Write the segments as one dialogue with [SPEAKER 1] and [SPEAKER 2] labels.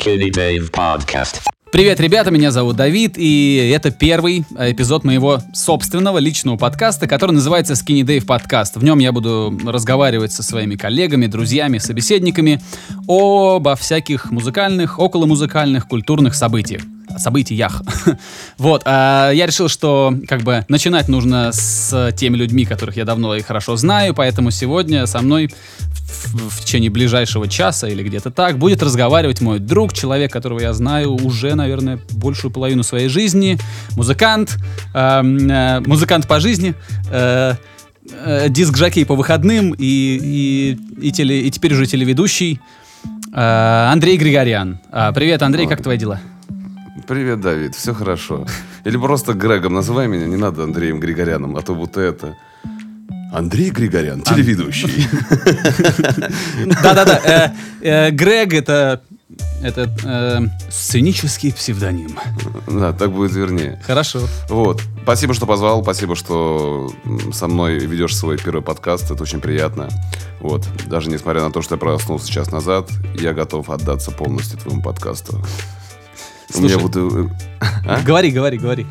[SPEAKER 1] Skinny Dave Podcast.
[SPEAKER 2] Привет, ребята, меня зовут Давид, и это первый эпизод моего собственного личного подкаста, который называется Skinny Dave Podcast. В нем я буду разговаривать со своими коллегами, друзьями, собеседниками обо всяких музыкальных, околомузыкальных, культурных событиях событиях. вот, а я решил, что как бы начинать нужно с теми людьми, которых я давно и хорошо знаю, поэтому сегодня со мной в, течение ближайшего часа или где-то так будет разговаривать мой друг, человек, которого я знаю уже, наверное, большую половину своей жизни, музыкант, э, э, музыкант по жизни, э, э, диск-жокей по выходным и, и, и, теле, и теперь уже телеведущий э, Андрей Григорян. А, привет, Андрей, как твои дела?
[SPEAKER 3] Привет, Давид, все хорошо. Или просто Грегом называй меня, не надо Андреем Григоряном, а то будто это... Андрей Григорян, телеведущий.
[SPEAKER 2] Да-да-да. Э, э, Грег это это э, сценический псевдоним.
[SPEAKER 3] Да, так будет вернее.
[SPEAKER 2] Хорошо.
[SPEAKER 3] Вот. Спасибо, что позвал. Спасибо, что со мной ведешь свой первый подкаст. Это очень приятно. Вот. Даже несмотря на то, что я проснулся час назад, я готов отдаться полностью твоему подкасту.
[SPEAKER 2] Слушай, меня буду... а? Говори, говори, говори.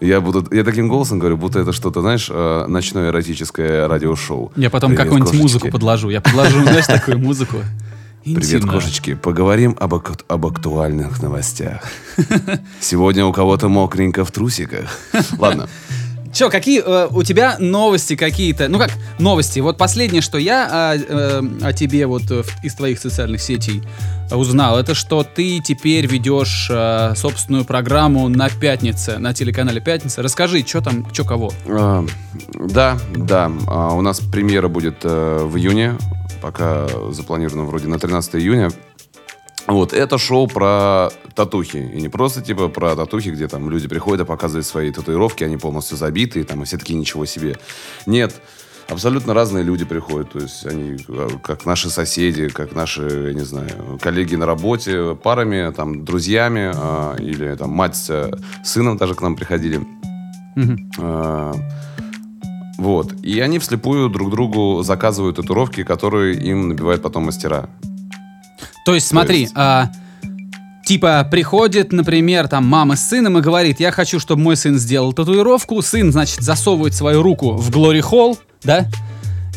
[SPEAKER 3] Я буду, я таким голосом говорю, будто это что-то, знаешь, э, ночное эротическое радиошоу.
[SPEAKER 2] Я потом какую-нибудь музыку подложу. Я подложу, знаешь, такую музыку.
[SPEAKER 3] Привет, кошечки. Поговорим об, об актуальных новостях. Сегодня у кого-то мокренько в трусиках. Ладно.
[SPEAKER 2] Че, какие э, у тебя новости какие-то? Ну как новости? Вот последнее, что я о, э, о тебе вот э, из твоих социальных сетей узнал, это что ты теперь ведешь э, собственную программу на пятнице, на телеканале Пятница. Расскажи, что там, что кого?
[SPEAKER 3] А, да, да. А, у нас премьера будет э, в июне, пока запланировано вроде на 13 июня. Вот, это шоу про татухи. И не просто, типа, про татухи, где там люди приходят и показывают свои татуировки, они полностью забитые, там, и все такие, ничего себе. Нет, абсолютно разные люди приходят. То есть они а, как наши соседи, как наши, я не знаю, коллеги на работе, парами, там, друзьями, э, или там мать с сыном даже к нам приходили. Mm-hmm. Э, вот. И они вслепую друг другу заказывают татуировки, которые им набивают потом мастера.
[SPEAKER 2] То есть, смотри, есть... А, типа приходит, например, там мама с сыном и говорит, я хочу, чтобы мой сын сделал татуировку. Сын, значит, засовывает свою руку в Glory Hall, да?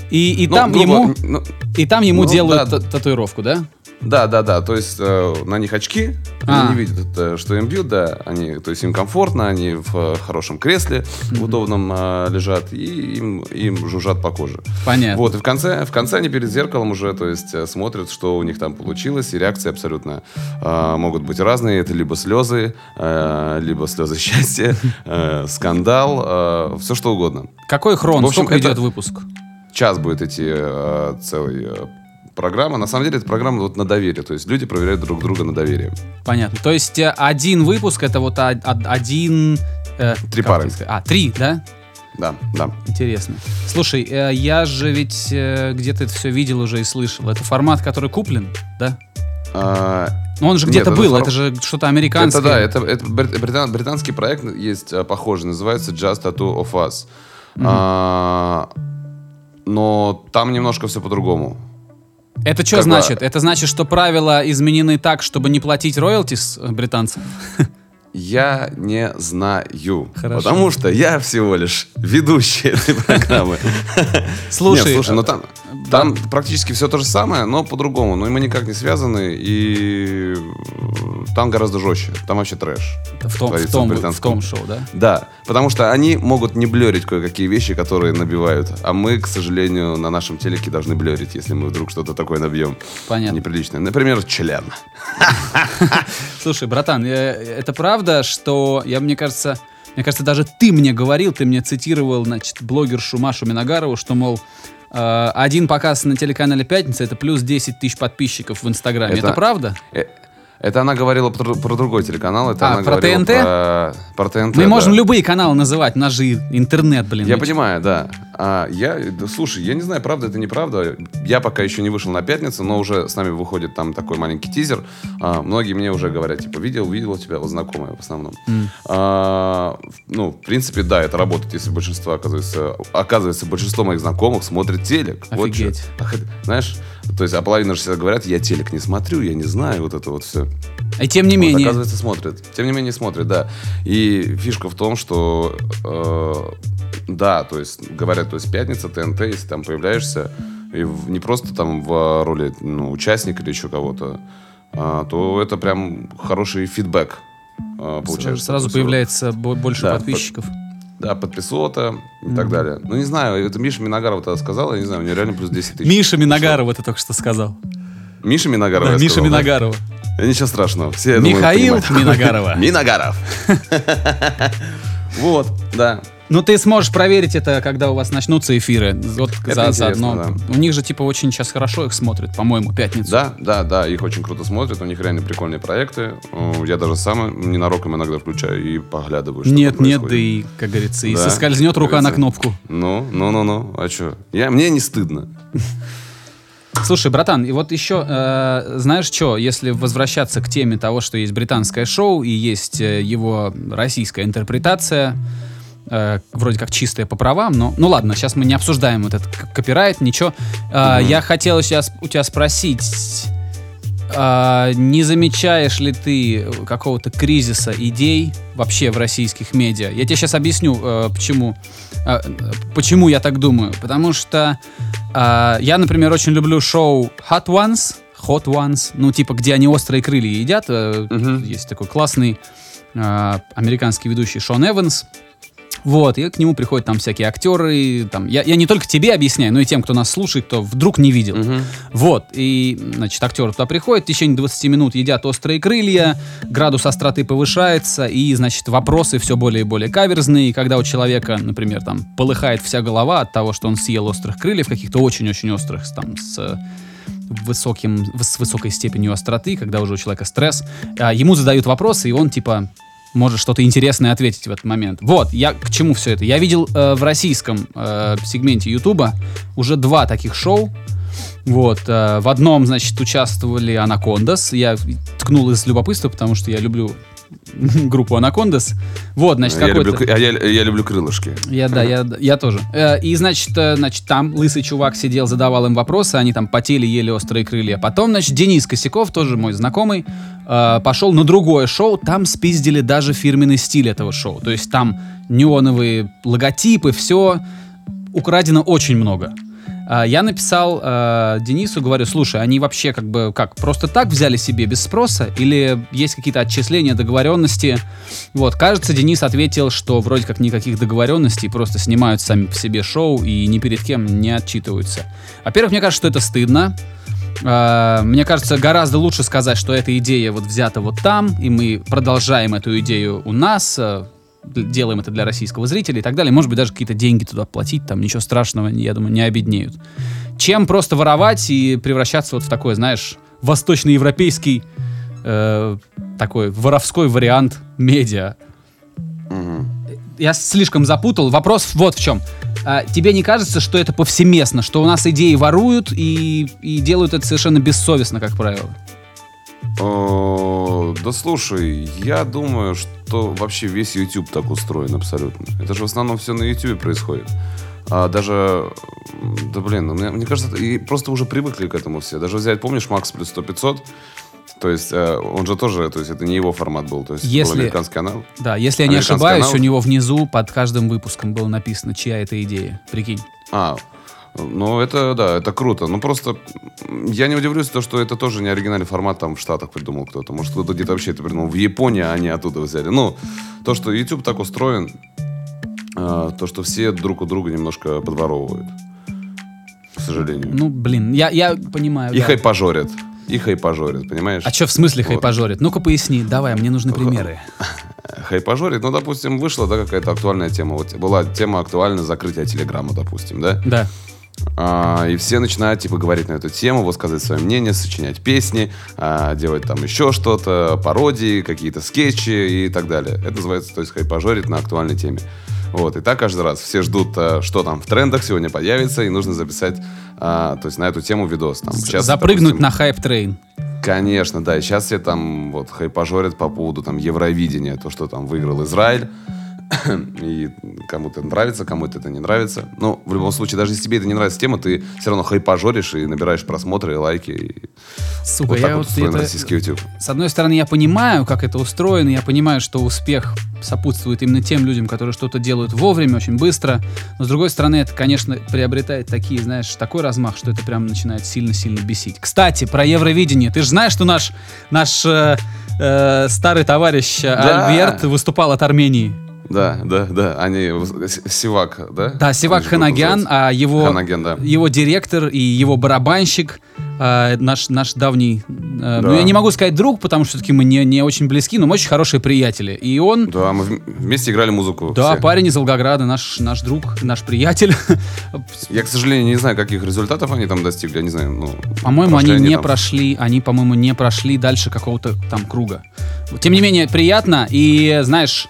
[SPEAKER 2] И, и, ну, там, грубо, ему, ну, и там ему ну, делают да. татуировку, да?
[SPEAKER 3] Да, да, да. То есть э, на них очки, а. они не видят, э, что им бьют, да. Они, то есть им комфортно, они в э, хорошем кресле, mm-hmm. в удобном э, лежат, и им, им жужжат по коже.
[SPEAKER 2] Понятно.
[SPEAKER 3] Вот, и в конце, в конце они перед зеркалом уже, то есть, э, смотрят, что у них там получилось, и реакции абсолютно э, могут быть разные. Это либо слезы, э, либо слезы счастья, э, скандал, э, все что угодно.
[SPEAKER 2] Какой хрон? В общем, Сколько идет выпуск?
[SPEAKER 3] Час будет идти э, целый э, программа. На самом деле, это программа вот на доверие. То есть люди проверяют друг друга на доверие.
[SPEAKER 2] Понятно. То есть э, один выпуск это вот один...
[SPEAKER 3] Э, три пары.
[SPEAKER 2] А, три, да?
[SPEAKER 3] Да, да.
[SPEAKER 2] Интересно. Слушай, э, я же ведь э, где-то это все видел уже и слышал. Это формат, который куплен, да?
[SPEAKER 3] А,
[SPEAKER 2] ну, он же где-то был, это, это же что-то американское.
[SPEAKER 3] Это да, это, это британ, британский проект есть похожий, называется Just Tattoo of Us. Mm-hmm. А, но там немножко все по-другому.
[SPEAKER 2] Это что значит? Бы... Это значит, что правила изменены так, чтобы не платить роялтис британцам?
[SPEAKER 3] Я не знаю. Хорошо. Потому что я всего лишь ведущий этой программы.
[SPEAKER 2] Слушай, Нет,
[SPEAKER 3] слушай, ну там, там практически все то же самое, но по-другому. Но мы никак не связаны, и там гораздо жестче. Там вообще трэш.
[SPEAKER 2] В том, в том, в том шоу, да?
[SPEAKER 3] Да, потому что они могут не блерить кое-какие вещи, которые набивают. А мы, к сожалению, на нашем телеке должны блерить, если мы вдруг что-то такое набьем.
[SPEAKER 2] Понятно.
[SPEAKER 3] Неприличное. Например, член.
[SPEAKER 2] Слушай, братан, это правда, что, я мне кажется, мне кажется, даже ты мне говорил, ты мне цитировал, значит, блогершу Машу Миногарову, что, мол, один показ на телеканале «Пятница» — это плюс 10 тысяч подписчиков в Инстаграме. Это, это правда?
[SPEAKER 3] Э, это она говорила про, про другой телеканал. Это
[SPEAKER 2] а,
[SPEAKER 3] она
[SPEAKER 2] про ТНТ?
[SPEAKER 3] Про, про ТНТ.
[SPEAKER 2] Мы да. можем любые каналы называть, у нас же интернет, блин.
[SPEAKER 3] Я понимаю, да. А, я, да, слушай, я не знаю, правда это неправда. Я пока еще не вышел на пятницу, но уже с нами выходит там такой маленький тизер. А, многие мне уже говорят, типа, видел, видел тебя, вот знакомые в основном. Mm. А, ну, в принципе, да, это работает, если большинство, оказывается, оказывается, большинство моих знакомых смотрит телек.
[SPEAKER 2] Офигеть.
[SPEAKER 3] Вот, знаешь, то есть, а половина же всегда говорят, я телек не смотрю, я не знаю, вот это вот все.
[SPEAKER 2] И тем не
[SPEAKER 3] Вот,
[SPEAKER 2] менее,
[SPEAKER 3] оказывается, смотрят. Тем не менее, смотрят, да. И фишка в том, что э, да, то есть говорят, то есть пятница, ТНТ, если там появляешься, и не просто там в роли ну, участника или еще кого-то, а, то это прям хороший фидбэк а,
[SPEAKER 2] сразу,
[SPEAKER 3] получается.
[SPEAKER 2] сразу
[SPEAKER 3] вот-
[SPEAKER 2] появляется бо- больше
[SPEAKER 3] Да,
[SPEAKER 2] подписчиков.
[SPEAKER 3] Да, подписота и так далее. Ну, не знаю, это Миша Миногаров тогда сказал, я не знаю, у него реально плюс 10 тысяч.
[SPEAKER 2] Миша Миногарова, ты только что сказал.
[SPEAKER 3] Миша Миногаров,
[SPEAKER 2] Да, Миша
[SPEAKER 3] сказал?
[SPEAKER 2] Миногарова.
[SPEAKER 3] Да Ничего страшного. Все, думаю,
[SPEAKER 2] Михаил
[SPEAKER 3] понимают.
[SPEAKER 2] Миногарова.
[SPEAKER 3] Миногаров. Вот, да.
[SPEAKER 2] Ну, ты сможешь проверить это, когда у вас начнутся эфиры. Вот
[SPEAKER 3] Это
[SPEAKER 2] за, заодно.
[SPEAKER 3] интересно,
[SPEAKER 2] У них же, типа, очень сейчас хорошо их смотрят, по-моему, пятницу.
[SPEAKER 3] Да, да, да, их очень круто смотрят, у них реально прикольные проекты. Я даже сам ненароком иногда включаю и поглядываю, что
[SPEAKER 2] Нет, нет, да и, как говорится, и
[SPEAKER 3] Да,
[SPEAKER 2] соскользнет рука на кнопку.
[SPEAKER 3] Ну, ну, ну, ну, а что? Я, мне не стыдно.
[SPEAKER 2] Слушай, братан, и вот еще, э, знаешь что, если возвращаться к теме того, что есть британское шоу и есть э, его российская интерпретация, э, вроде как чистая по правам, но, ну ладно, сейчас мы не обсуждаем вот этот копирайт, ничего. Э, Я хотел сейчас у тебя спросить, э, не замечаешь ли ты какого-то кризиса идей вообще в российских медиа? Я тебе сейчас объясню, э, почему, э, почему я так думаю. Потому что а, я, например, очень люблю шоу Hot Ones, Hot Ones, ну, типа, где они острые крылья едят. Э,
[SPEAKER 3] Мгм.
[SPEAKER 2] Есть такой классный а, американский ведущий Шон Эванс. Вот, и к нему приходят там всякие актеры. Там, я, я не только тебе объясняю, но и тем, кто нас слушает, кто вдруг не видел. Вот, и, значит, актеры туда приходят, в течение 20 минут едят острые крылья, градус остроты повышается, и, значит, вопросы все более и более каверзные. И когда у человека, например, там, полыхает вся голова от того, что он съел острых крыльев, каких-то очень-очень острых, там, с высоким, с высокой степенью остроты, когда уже у человека стресс, а, ему задают вопросы, и он, типа, может что-то интересное ответить в этот момент. Вот, я к чему все это? Я видел э, в российском э, сегменте Ютуба уже два таких шоу. Вот, э, в одном, значит, участвовали Анакондас. Я ткнул из любопытства, потому что я люблю группу Анакондас. Вот, значит,
[SPEAKER 3] я,
[SPEAKER 2] какой-то...
[SPEAKER 3] люблю, а я, я люблю крылышки.
[SPEAKER 2] Я, да, я, я тоже. Э, И, значит, э, значит, там лысый чувак сидел, задавал им вопросы, они там потели, ели острые крылья. Потом, значит, Денис Косяков, тоже мой знакомый, э, пошел на другое шоу, там спиздили даже фирменный стиль этого шоу. То есть там неоновые логотипы, все украдено очень много. А, Я написал э, Денису, говорю, слушай, они вообще как бы как просто так взяли себе без спроса или есть какие-то отчисления, договоренности? Вот, кажется, Денис ответил, что вроде как никаких договоренностей, просто снимают сами по себе шоу и ни перед кем не отчитываются. Во-первых, мне кажется, что это стыдно. А, Мне кажется, гораздо лучше сказать, что эта идея вот взята вот там, и мы продолжаем эту идею у нас, э, делаем это для российского зрителя и так далее. Может быть, даже какие-то деньги туда платить, там ничего страшного, я думаю, не обеднеют. Чем просто воровать и превращаться вот в такой, знаешь, восточноевропейский э, такой воровской вариант медиа. Я слишком запутал. Вопрос вот в чем. А, тебе не кажется, что это повсеместно, что у нас идеи воруют и, и делают это совершенно бессовестно, как правило?
[SPEAKER 3] Да слушай, я думаю, что вообще весь YouTube так устроен абсолютно. Это же в основном все на YouTube происходит. А даже, да блин, ну, мне, мне кажется, и просто уже привыкли к этому все. Даже взять, помнишь, Макс плюс 100 500? То есть э, он же тоже, то есть это не его формат был, то есть
[SPEAKER 2] Если-
[SPEAKER 3] был американский канал.
[SPEAKER 2] Да, если я не ошибаюсь,
[SPEAKER 3] канал.
[SPEAKER 2] у него внизу под каждым выпуском было написано, чья это идея. Прикинь.
[SPEAKER 3] А, ну это, да, это круто. Ну просто я не удивлюсь, то, что это тоже не оригинальный формат там в Штатах придумал кто-то. Может, кто-то где-то вообще это придумал. В Японии они оттуда взяли. Ну, то, что YouTube так устроен, а, то, что все друг у друга немножко подворовывают. К сожалению.
[SPEAKER 2] Ну, блин, я, я понимаю.
[SPEAKER 3] И
[SPEAKER 2] да.
[SPEAKER 3] хайпажорят. И хайпажорят, понимаешь?
[SPEAKER 2] А что в смысле
[SPEAKER 3] Вот.
[SPEAKER 2] хайпажорит? Ну-ка поясни, давай, мне нужны примеры.
[SPEAKER 3] Хайпажорит, ну, допустим, вышла, да, какая-то актуальная тема. Вот была тема актуальна закрытия Телеграма, допустим, да?
[SPEAKER 2] Да.
[SPEAKER 3] А, и все начинают, типа, говорить на эту тему, высказывать свое мнение, сочинять песни, а, делать там еще что-то, пародии, какие-то скетчи и так далее. Это называется, то есть, хайпажорить на актуальной теме. Вот, и так каждый раз. Все ждут, а, что там в трендах сегодня появится, и нужно записать, а, то есть, на эту тему видос. Там, сейчас,
[SPEAKER 2] Запрыгнуть
[SPEAKER 3] допустим,
[SPEAKER 2] на hype train.
[SPEAKER 3] Конечно, да. И сейчас все там вот хайпажорят по поводу там Евровидения, то, что там выиграл Израиль. И кому-то нравится, кому-то это не нравится. Но в любом случае, даже если тебе это не нравится тема, ты все равно хайпажоришь и набираешь просмотры, и лайки. И
[SPEAKER 2] Сука,
[SPEAKER 3] вот так
[SPEAKER 2] я
[SPEAKER 3] вот
[SPEAKER 2] вот
[SPEAKER 3] устроен
[SPEAKER 2] это-
[SPEAKER 3] российский YouTube.
[SPEAKER 2] С одной стороны, я понимаю, как это устроено, я понимаю, что успех сопутствует именно тем людям, которые что-то делают вовремя, очень быстро. Но с другой стороны, это, конечно, приобретает такие, знаешь, такой размах, что это прям начинает сильно-сильно бесить. Кстати, про Евровидение. Ты же знаешь, что наш, наш э, э, старый товарищ
[SPEAKER 3] Да.
[SPEAKER 2] Альберт выступал от Армении.
[SPEAKER 3] Да, да, да. Они... Сивак, да?
[SPEAKER 2] Да, Сивак Ханагян, а его,
[SPEAKER 3] Ханаген, да.
[SPEAKER 2] его директор и его барабанщик, э, наш, наш давний, э, ну
[SPEAKER 3] Да.
[SPEAKER 2] я не могу сказать друг, потому что все-таки мы не, не очень близки, но мы очень хорошие приятели. И он,
[SPEAKER 3] Да, мы вм- вместе играли музыку.
[SPEAKER 2] да,
[SPEAKER 3] все.
[SPEAKER 2] парень из Волгограда, наш, наш друг, наш приятель.
[SPEAKER 3] Я, к сожалению, не знаю, каких результатов они там достигли. Я не знаю, ну...
[SPEAKER 2] По-моему,
[SPEAKER 3] прошли
[SPEAKER 2] они не
[SPEAKER 3] там-
[SPEAKER 2] прошли, они, по-моему, не прошли дальше какого-то там круга. Тем не менее, приятно, и, знаешь,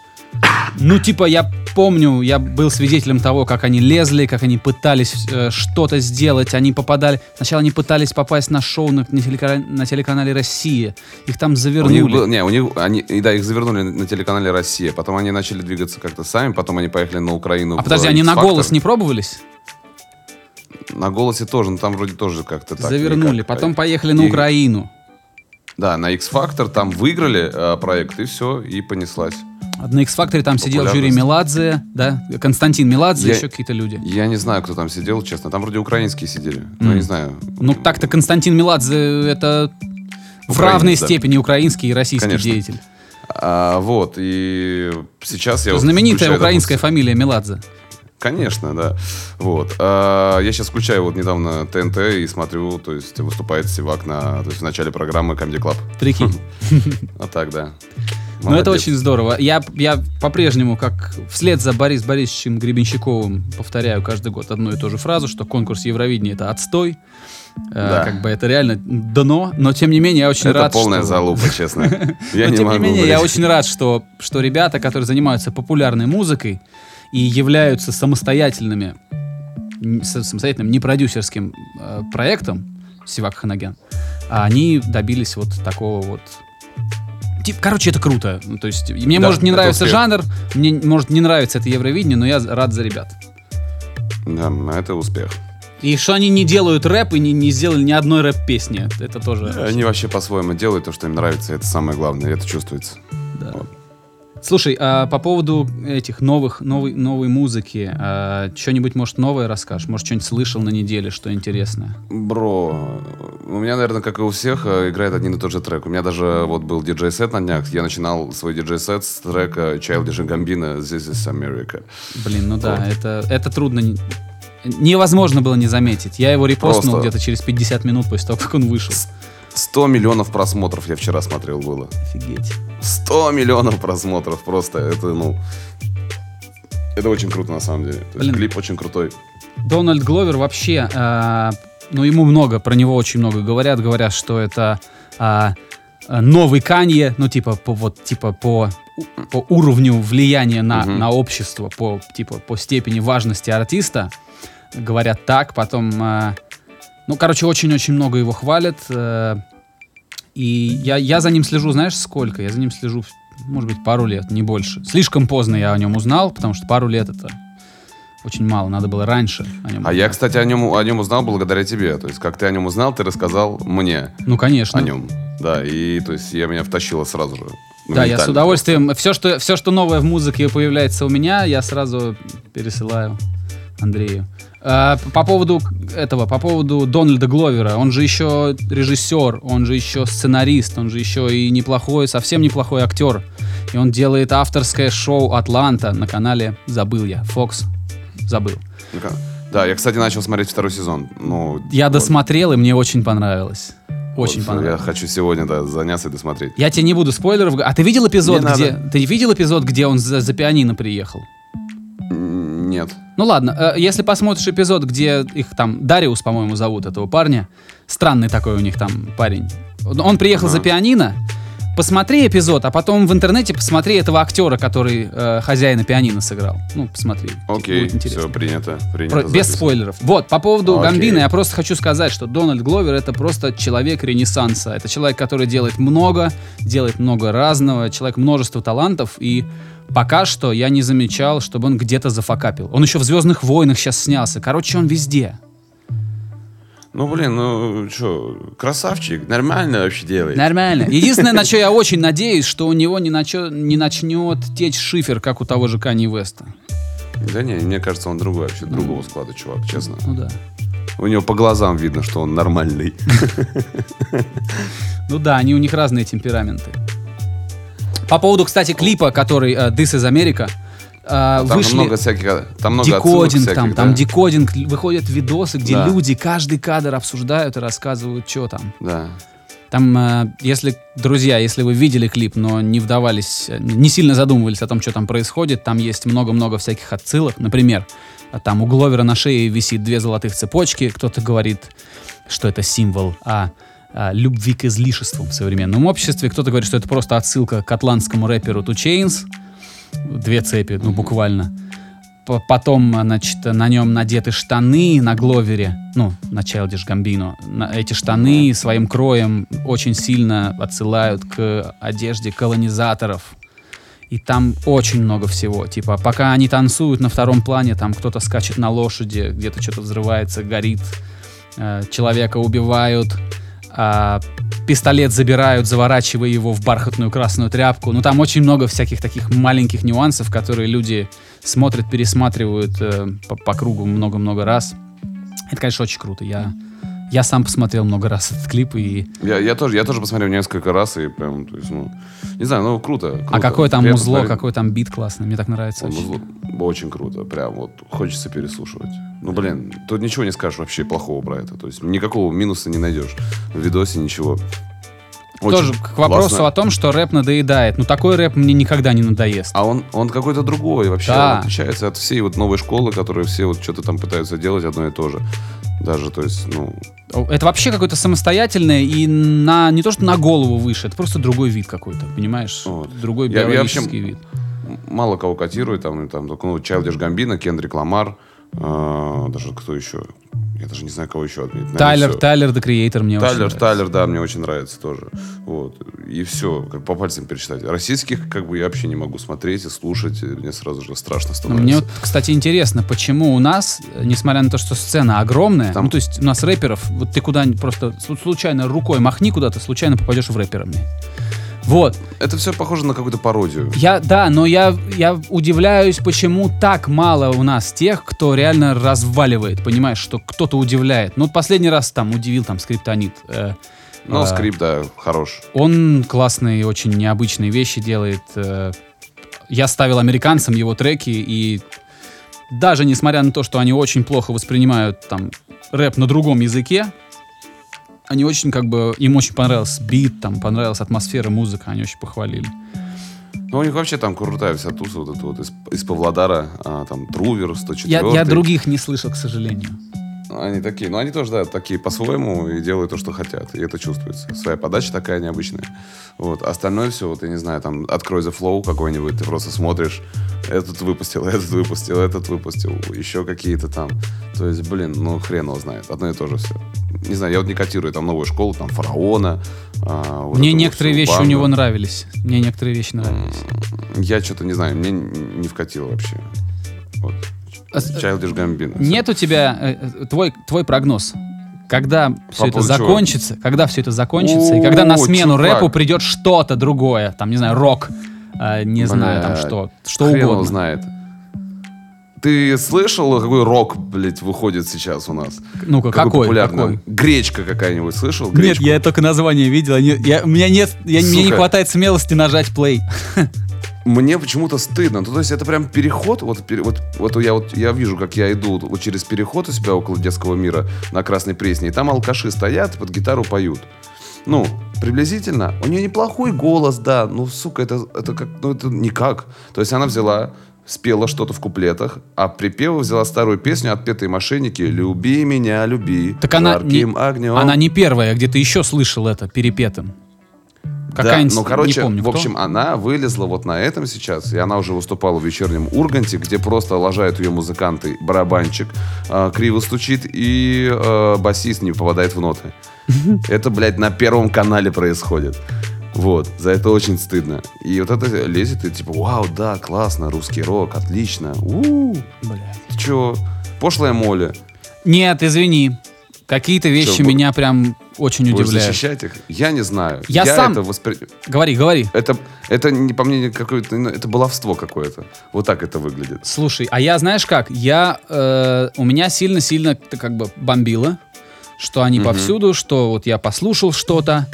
[SPEAKER 2] ну, типа, я помню, я был свидетелем того, как они лезли, как они пытались э, что-то сделать, они попадали, сначала они пытались попасть на шоу на, на телеканале, на телеканале «Россия», их там
[SPEAKER 3] У них
[SPEAKER 2] завернули.
[SPEAKER 3] был, не, у них, они, да, их завернули на телеканале «Россия», потом они начали двигаться как-то сами, потом они поехали на Украину.
[SPEAKER 2] а подожди, они на голос не пробовались?
[SPEAKER 3] На «Голосе» тоже, но там вроде тоже как-то так.
[SPEAKER 2] Завернули,
[SPEAKER 3] никак.
[SPEAKER 2] потом поехали на Украину.
[SPEAKER 3] Да, на X-Factor там выиграли э, проект, и все, и понеслась.
[SPEAKER 2] На X-Factor там сидел
[SPEAKER 3] Популярность.
[SPEAKER 2] Меладзе, да, Константин Меладзе,
[SPEAKER 3] Я-
[SPEAKER 2] еще какие-то люди.
[SPEAKER 3] Я не знаю, кто там сидел, честно. Там вроде украинские сидели. Но
[SPEAKER 2] М.
[SPEAKER 3] не знаю.
[SPEAKER 2] Ну, так-то Константин Меладзе это в
[SPEAKER 3] Украинец,
[SPEAKER 2] равной
[SPEAKER 3] да.
[SPEAKER 2] степени украинский и российский
[SPEAKER 3] Конечно.
[SPEAKER 2] деятель.
[SPEAKER 3] А, вот, и сейчас я... вот
[SPEAKER 2] Знаменитая
[SPEAKER 3] включаю,
[SPEAKER 2] украинская
[SPEAKER 3] допустим,
[SPEAKER 2] фамилия Меладзе.
[SPEAKER 3] Конечно, да. Вот. А, я сейчас включаю вот недавно ТНТ и смотрю, то есть выступает Сивак на, то есть в начале программы Comedy Club.
[SPEAKER 2] Прикинь.
[SPEAKER 3] А так, да.
[SPEAKER 2] Ну, это очень здорово. Я, я по-прежнему, как вслед за Борисом Борисовичем Гребенщиковым, повторяю каждый год одну и ту же фразу, что конкурс Евровидения — это отстой. Э,
[SPEAKER 3] Да.
[SPEAKER 2] Как бы это реально дно, но тем не менее я очень
[SPEAKER 3] Это
[SPEAKER 2] рад,
[SPEAKER 3] полная
[SPEAKER 2] что...
[SPEAKER 3] залупа, честно. Я
[SPEAKER 2] Но
[SPEAKER 3] не
[SPEAKER 2] тем
[SPEAKER 3] могу.
[SPEAKER 2] не менее, я очень рад, что, что ребята, которые занимаются популярной музыкой и являются самостоятельными, самостоятельным непродюсерским э, проектом Сивак Ханаген, а они добились вот такого вот Тип, короче, это круто. Ну, то есть, мне
[SPEAKER 3] Да,
[SPEAKER 2] может не нравится
[SPEAKER 3] успех.
[SPEAKER 2] жанр, мне может не нравится это Евровидение, но я рад за ребят.
[SPEAKER 3] Да, это успех.
[SPEAKER 2] И что они не делают рэп и не, не сделали ни одной рэп-песни. Это тоже...
[SPEAKER 3] Они вообще по-своему делают то, что им нравится. Это самое главное, это чувствуется.
[SPEAKER 2] Да.
[SPEAKER 3] Вот.
[SPEAKER 2] Слушай, а по поводу этих новых, новой, новой музыки, а, что-нибудь, может, новое расскажешь? Может, что-нибудь слышал на неделе, что интересное?
[SPEAKER 3] Бро, у меня, наверное, как и у всех, э, играет один и тот же трек. У меня даже вот был диджей-сет на днях. Я начинал свой диджей-сет с трека Childish Gambino «This is America».
[SPEAKER 2] Блин, ну да,
[SPEAKER 3] Вот.
[SPEAKER 2] это, это трудно... не- Невозможно было не заметить. Я его репостнул где-то через 50 минут после того, как он вышел.
[SPEAKER 3] 100 миллионов просмотров я вчера смотрел было.
[SPEAKER 2] Офигеть.
[SPEAKER 3] 100 миллионов просмотров просто. Это, ну... Это очень круто, на самом деле. То есть клип очень крутой.
[SPEAKER 2] Дональд Гловер вообще, а, ну ему много, про него очень много говорят, говорят, что это а, новый Канье, ну типа по вот типа по по уровню влияния на
[SPEAKER 3] Мгм.
[SPEAKER 2] на общество, по типа по степени важности артиста, говорят так, потом, а, ну короче очень-очень много его хвалят. э, и я, я за ним слежу, знаешь, сколько? Я за ним слежу, может быть, пару лет, не больше. Слишком поздно я о нем узнал, потому что пару лет это очень мало, надо было раньше о нем
[SPEAKER 3] А я,
[SPEAKER 2] узнать.
[SPEAKER 3] кстати, о нем, о нем узнал благодаря тебе. То есть, как ты о нем узнал, ты рассказал мне
[SPEAKER 2] Ну, конечно.
[SPEAKER 3] о нем. Да, и то есть я меня втащила сразу же.
[SPEAKER 2] Да, я с удовольствием. Все что, все, что новое в музыке появляется у меня, я сразу пересылаю Андрею. А, по поводу этого, по поводу Дональда Гловера, он же еще режиссер, он же еще сценарист, он же еще и неплохой, совсем неплохой актер. И он делает авторское шоу «Атланта» на канале, забыл я, Fox, забыл.
[SPEAKER 3] Ну-ка. Да, я, кстати, начал смотреть второй сезон. Ну,
[SPEAKER 2] Я
[SPEAKER 3] вот-
[SPEAKER 2] досмотрел, и мне очень понравилось. Очень
[SPEAKER 3] вот,
[SPEAKER 2] понравилось.
[SPEAKER 3] Я хочу сегодня, да, заняться и досмотреть.
[SPEAKER 2] Я тебе не буду спойлеров. А ты видел эпизод,
[SPEAKER 3] Не
[SPEAKER 2] где...
[SPEAKER 3] надо.
[SPEAKER 2] Ты видел эпизод, где он за, за пианино приехал?
[SPEAKER 3] Нет.
[SPEAKER 2] Ну ладно, э, если посмотришь эпизод, где их там Дариус, по-моему, зовут этого парня, странный такой у них там парень. Он- Он приехал
[SPEAKER 3] Ага.
[SPEAKER 2] за пианино, посмотри эпизод, а потом в интернете посмотри этого актера, который э, хозяина пианино сыграл. Ну, посмотри.
[SPEAKER 3] Окей, все, принято. принято
[SPEAKER 2] Про- без спойлеров. Вот, по поводу
[SPEAKER 3] Окей.
[SPEAKER 2] Гамбина я просто хочу сказать, что Дональд Гловер это просто человек ренессанса. Это человек, который делает много, делает много разного, человек множества талантов, и пока что я не замечал, чтобы он где-то зафакапил. Он еще в «Звездных войнах» сейчас снялся. Короче, он везде.
[SPEAKER 3] Ну, блин, ну, что, красавчик, нормально вообще делает.
[SPEAKER 2] Нормально. Единственное, на что я очень надеюсь, что у него не, начо- не начнет течь шифер, как у того же Кани Веста.
[SPEAKER 3] Да не, мне кажется, он другой вообще, другого склада, чувак, честно.
[SPEAKER 2] Ну да.
[SPEAKER 3] У него по глазам видно, что он нормальный.
[SPEAKER 2] Ну да, они у них разные темпераменты. По поводу, кстати, клипа, который э, This is America, э,
[SPEAKER 3] Там
[SPEAKER 2] вышли
[SPEAKER 3] много всяких, там много
[SPEAKER 2] декодинг,
[SPEAKER 3] всяких,
[SPEAKER 2] там, там
[SPEAKER 3] да?
[SPEAKER 2] декодинг, л- выходят видосы, где
[SPEAKER 3] Да.
[SPEAKER 2] люди каждый кадр обсуждают и рассказывают, что там.
[SPEAKER 3] Да.
[SPEAKER 2] Там, э, если, друзья, если вы видели клип, но не вдавались, э, не сильно задумывались о том, что там происходит, там есть много-много всяких отсылок. Например, там у Гловера на шее висит две золотых цепочки, кто-то говорит, что это символ а, а, любви к излишествам в современном обществе, кто-то говорит, что это просто отсылка к атлантскому рэперу Two Chainz, две цепи, ну буквально. Потом, значит, на нем надеты штаны на Гловере, ну, на Gambino. На эти штаны своим кроем очень сильно отсылают к одежде колонизаторов. И там очень много всего. Типа, пока они танцуют на втором плане, там кто-то скачет на лошади, где-то что-то взрывается, горит, э, человека убивают, а, пистолет забирают, заворачивая его в бархатную красную тряпку. Ну, там очень много всяких таких маленьких нюансов, которые люди смотрят, пересматривают э, по, по кругу много-много раз. Это, конечно, очень круто. Я, я сам посмотрел много раз этот клип, и...
[SPEAKER 3] Я, я, тоже, я тоже посмотрел несколько раз и прям, то есть, ну, не знаю, ну, круто. круто.
[SPEAKER 2] а какое там
[SPEAKER 3] Приятно
[SPEAKER 2] музло,
[SPEAKER 3] смотреть.
[SPEAKER 2] какой там бит классный. Мне так нравится.
[SPEAKER 3] Он
[SPEAKER 2] очень.
[SPEAKER 3] музло- Очень круто, прям вот хочется переслушивать. Ну, блин, тут ничего не скажешь вообще плохого про это. То есть никакого минуса не найдешь. В видосе ничего. Очень
[SPEAKER 2] Тоже к вопросу
[SPEAKER 3] классно.
[SPEAKER 2] о том, что рэп надоедает. Ну, такой рэп мне никогда не надоест.
[SPEAKER 3] А он, он какой-то другой вообще.
[SPEAKER 2] Да.
[SPEAKER 3] Он отличается от всей вот новой школы, которые все вот что-то там пытаются делать одно и то же. Даже, то есть, ну,
[SPEAKER 2] Это вообще какое-то самостоятельное и на не то что на голову выше, это просто другой вид какой-то, понимаешь?
[SPEAKER 3] Вот.
[SPEAKER 2] Другой
[SPEAKER 3] Я- я
[SPEAKER 2] биологический
[SPEAKER 3] вообще-
[SPEAKER 2] вид.
[SPEAKER 3] мало кого котирует. Там, там только, ну, Чайлдиш Гамбина, Кендрик Ламар. Э, даже кто еще? Я даже не знаю, кого еще отметить. Наверное,
[SPEAKER 2] Тайлер. Тайлер, The Creator мне очень
[SPEAKER 3] Тайлер,
[SPEAKER 2] нравится.
[SPEAKER 3] Тайлер, да, мне очень нравится тоже. Вот. И все, как по пальцам пересчитать. Российских, как бы, я вообще не могу смотреть и слушать. и Мне сразу же страшно
[SPEAKER 2] Но
[SPEAKER 3] становится.
[SPEAKER 2] мне вот, кстати, интересно, почему у нас, э, несмотря на то, что сцена огромная,
[SPEAKER 3] Там-
[SPEAKER 2] ну, то есть у нас рэперов, вот ты куда просто слу- случайно рукой махни куда-то, случайно попадешь в рэпера мне. Вот.
[SPEAKER 3] Это все похоже на какую-то пародию.
[SPEAKER 2] Я, да, но я, я удивляюсь, почему так мало у нас тех, кто реально разваливает, понимаешь, что кто-то удивляет. Ну, последний раз там удивил там скриптонит. э,
[SPEAKER 3] Но
[SPEAKER 2] а,
[SPEAKER 3] скрипт, да, хорош.
[SPEAKER 2] Он классные, очень необычные вещи делает. э. Я ставил американцам его треки, и даже несмотря на то, что они очень плохо воспринимают там рэп на другом языке, они очень как бы, им очень понравился бит, там понравилась атмосфера, музыка, они очень похвалили.
[SPEAKER 3] Ну, у них вообще там крутая вся туса вот эта вот из, из Павлодара, а, там Трувер, 104
[SPEAKER 2] Я, я других не слышал, к сожалению.
[SPEAKER 3] Они такие, ну они тоже, да, такие по-своему и делают то, что хотят. И это чувствуется. Своя подача такая необычная. Вот. Остальное все, вот я не знаю, там, открой The Flow какой-нибудь, ты просто смотришь, этот выпустил, этот выпустил, этот выпустил, еще какие-то там. То есть, блин, ну хрен его знает. Одно и то же все. Не знаю, я вот не котирую там новую школу, там, Фараона. а, вот
[SPEAKER 2] Мне некоторые вещи у
[SPEAKER 3] банду.
[SPEAKER 2] него нравились. Мне некоторые вещи нравились.
[SPEAKER 3] Я что-то не знаю, мне не вкатило вообще. Вот.
[SPEAKER 2] А
[SPEAKER 3] Childish Gambino.
[SPEAKER 2] Нет у тебя э, э, твой, твой прогноз? Когда все это закончится, когда все это закончится, и когда на смену рэпу придет что-то другое, там, не знаю, рок, э, не знаю, там что, что угодно.
[SPEAKER 3] знает. Ты слышал, какой рок, блядь, выходит сейчас у нас?
[SPEAKER 2] Ну-ка, какой?
[SPEAKER 3] популярный?
[SPEAKER 2] какой?
[SPEAKER 3] Гречка какая-нибудь, слышал?
[SPEAKER 2] Нет,
[SPEAKER 3] Гречку?
[SPEAKER 2] я только название видел. не- я- у меня нет, я, мне не хватает смелости нажать плей.
[SPEAKER 3] Мне почему-то стыдно. Ну, то есть это прям переход. Вот, пере- вот, вот я вот я вижу, как я иду вот через переход у себя около детского мира на Красной Пресне, и там алкаши стоят под гитару поют. Ну, приблизительно. У нее неплохой голос, да. Ну, сука, это, это как, ну, это никак. То есть она взяла, спела что-то в куплетах, а припевы взяла старую песню «Отпетые мошенники» «Люби меня, люби
[SPEAKER 2] Так она не,
[SPEAKER 3] огнем».
[SPEAKER 2] она не первая, где-то еще слышал это перепетым. Какая-нибудь,
[SPEAKER 3] ну, короче,
[SPEAKER 2] не помню,
[SPEAKER 3] в
[SPEAKER 2] кто.
[SPEAKER 3] общем, она вылезла вот на этом сейчас, и она уже выступала в вечернем Урганте, где просто лажают ее музыканты, барабанчик э, криво стучит, и э, басист не попадает в ноты. Это, блядь, на первом канале происходит. Вот, за это очень стыдно. И вот это лезет, и типа, вау, да, классно, русский рок, отлично. у
[SPEAKER 2] Бля.
[SPEAKER 3] Ты чё? Пошлая моля.
[SPEAKER 2] Нет, извини. Какие-то вещи
[SPEAKER 3] бу-
[SPEAKER 2] меня прям очень
[SPEAKER 3] Будешь
[SPEAKER 2] удивляют.
[SPEAKER 3] защищать их? Я не знаю.
[SPEAKER 2] Я сам-
[SPEAKER 3] это воспри...
[SPEAKER 2] Говори, говори.
[SPEAKER 3] Это, это не по мне какое-то, ну, это баловство какое-то. Вот так это выглядит.
[SPEAKER 2] Слушай, а я знаешь как? Я э, у меня сильно-сильно как бы бомбило, что они
[SPEAKER 3] Мгм.
[SPEAKER 2] повсюду, что вот я послушал что-то.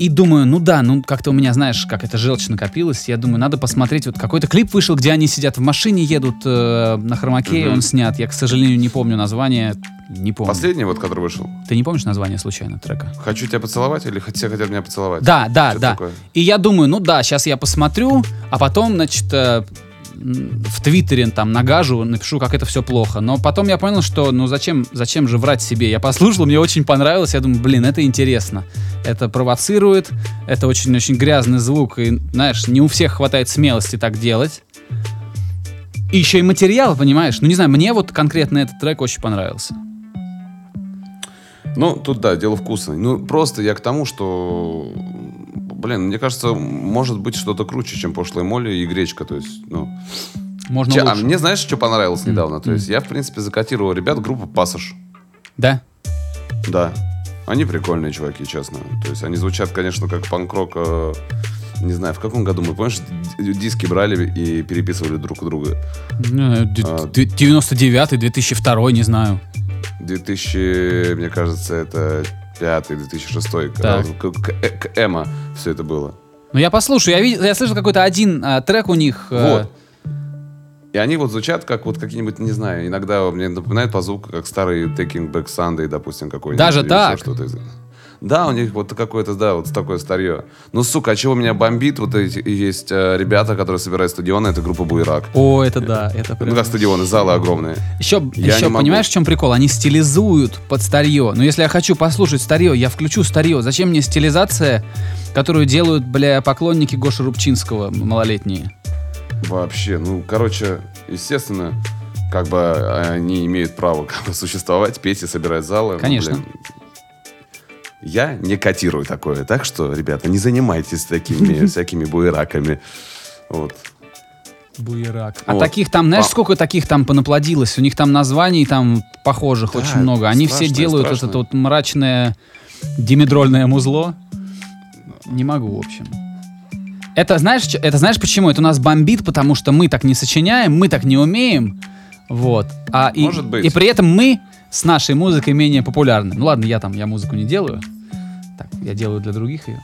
[SPEAKER 2] И думаю, ну да, ну как-то у меня, знаешь, как это желчь накопилась. Я думаю, надо посмотреть. Вот какой-то клип вышел, где они сидят в машине, едут э, на хромаке,
[SPEAKER 3] Мгм.
[SPEAKER 2] он снят. Я, к сожалению, не помню название. Не помню.
[SPEAKER 3] Последний вот, который вышел.
[SPEAKER 2] Ты не помнишь название случайно трека?
[SPEAKER 3] Хочу тебя поцеловать или все хотят меня поцеловать?
[SPEAKER 2] Да, да,
[SPEAKER 3] Что
[SPEAKER 2] да.
[SPEAKER 3] такое?
[SPEAKER 2] И я думаю, ну да, сейчас я посмотрю, а потом, значит, э, в Твиттере там нагажу, напишу, как это все плохо. Но потом я понял, что ну зачем, зачем же врать себе? Я послушал, мне очень понравилось, я думаю, блин, это интересно. Это провоцирует, это очень-очень грязный звук, и, знаешь, не у всех хватает смелости так делать. И еще и материал, понимаешь? Ну, не знаю, мне вот конкретно этот трек очень понравился.
[SPEAKER 3] Ну, тут да, дело вкуса. Ну, просто я к тому, что... Блин, мне кажется, может быть что-то круче, чем пошлая моли и гречка. То есть, ну...
[SPEAKER 2] Можно
[SPEAKER 3] Че- а
[SPEAKER 2] лучше.
[SPEAKER 3] мне знаешь, что понравилось недавно? То есть я, в принципе, закатировал ребят группу «Пассаж».
[SPEAKER 2] Да?
[SPEAKER 3] Да. Они прикольные чуваки, честно. То есть они звучат, конечно, как панк-рок... э, не знаю, в каком году мы, помнишь, диски брали и переписывали друг у друга?
[SPEAKER 2] Ну, д-
[SPEAKER 3] А.
[SPEAKER 2] д- 99-й, 2002 не знаю.
[SPEAKER 3] 2000, мне кажется, это 5 2006
[SPEAKER 2] Так.
[SPEAKER 3] к, к- к Эма все это было.
[SPEAKER 2] Ну я послушаю, я, видел, я слышал какой-то один а, трек у них. э,
[SPEAKER 3] Вот. И они вот звучат как вот какие-нибудь, не знаю, иногда мне напоминает по звуку, как старый Taking Back Sunday, допустим, какой-нибудь.
[SPEAKER 2] Даже так?
[SPEAKER 3] что-то из- Да, у них вот какое-то, да, вот такое старье. Ну, сука, а чего меня бомбит? Вот эти есть э, ребята, которые собирают стадионы, это группа Буйрак.
[SPEAKER 2] О, это да, это
[SPEAKER 3] Ну,
[SPEAKER 2] прям...
[SPEAKER 3] как стадионы, залы огромные.
[SPEAKER 2] Еще,
[SPEAKER 3] Я
[SPEAKER 2] еще понимаешь, в чем прикол? Они стилизуют под старье. Но если я хочу послушать старье, я включу старье. Зачем мне стилизация, которую делают, бля, поклонники Гоши Рубчинского малолетние?
[SPEAKER 3] Вообще, ну, короче, естественно, как бы э, они имеют право как бы, существовать, петь и собирать залы. но,
[SPEAKER 2] Конечно.
[SPEAKER 3] блин, я не котирую такое, так что, ребята, не занимайтесь такими всякими буераками. Вот.
[SPEAKER 2] Буерак. А
[SPEAKER 3] Вот.
[SPEAKER 2] таких там, знаешь,
[SPEAKER 3] А-
[SPEAKER 2] сколько таких там понаплодилось? У них там названий там похожих
[SPEAKER 3] Да,
[SPEAKER 2] очень много. Они все
[SPEAKER 3] страшно,
[SPEAKER 2] делают
[SPEAKER 3] страшно.
[SPEAKER 2] это вот мрачное димедрольное музло. Не могу, в общем. Это знаешь, это знаешь почему? Это у нас бомбит, потому что мы так не сочиняем, мы так не умеем. Вот. А и,
[SPEAKER 3] Может быть.
[SPEAKER 2] и при этом мы с нашей музыкой менее популярны. Ну ладно, я там, я музыку не делаю. Так, я делаю для других ее.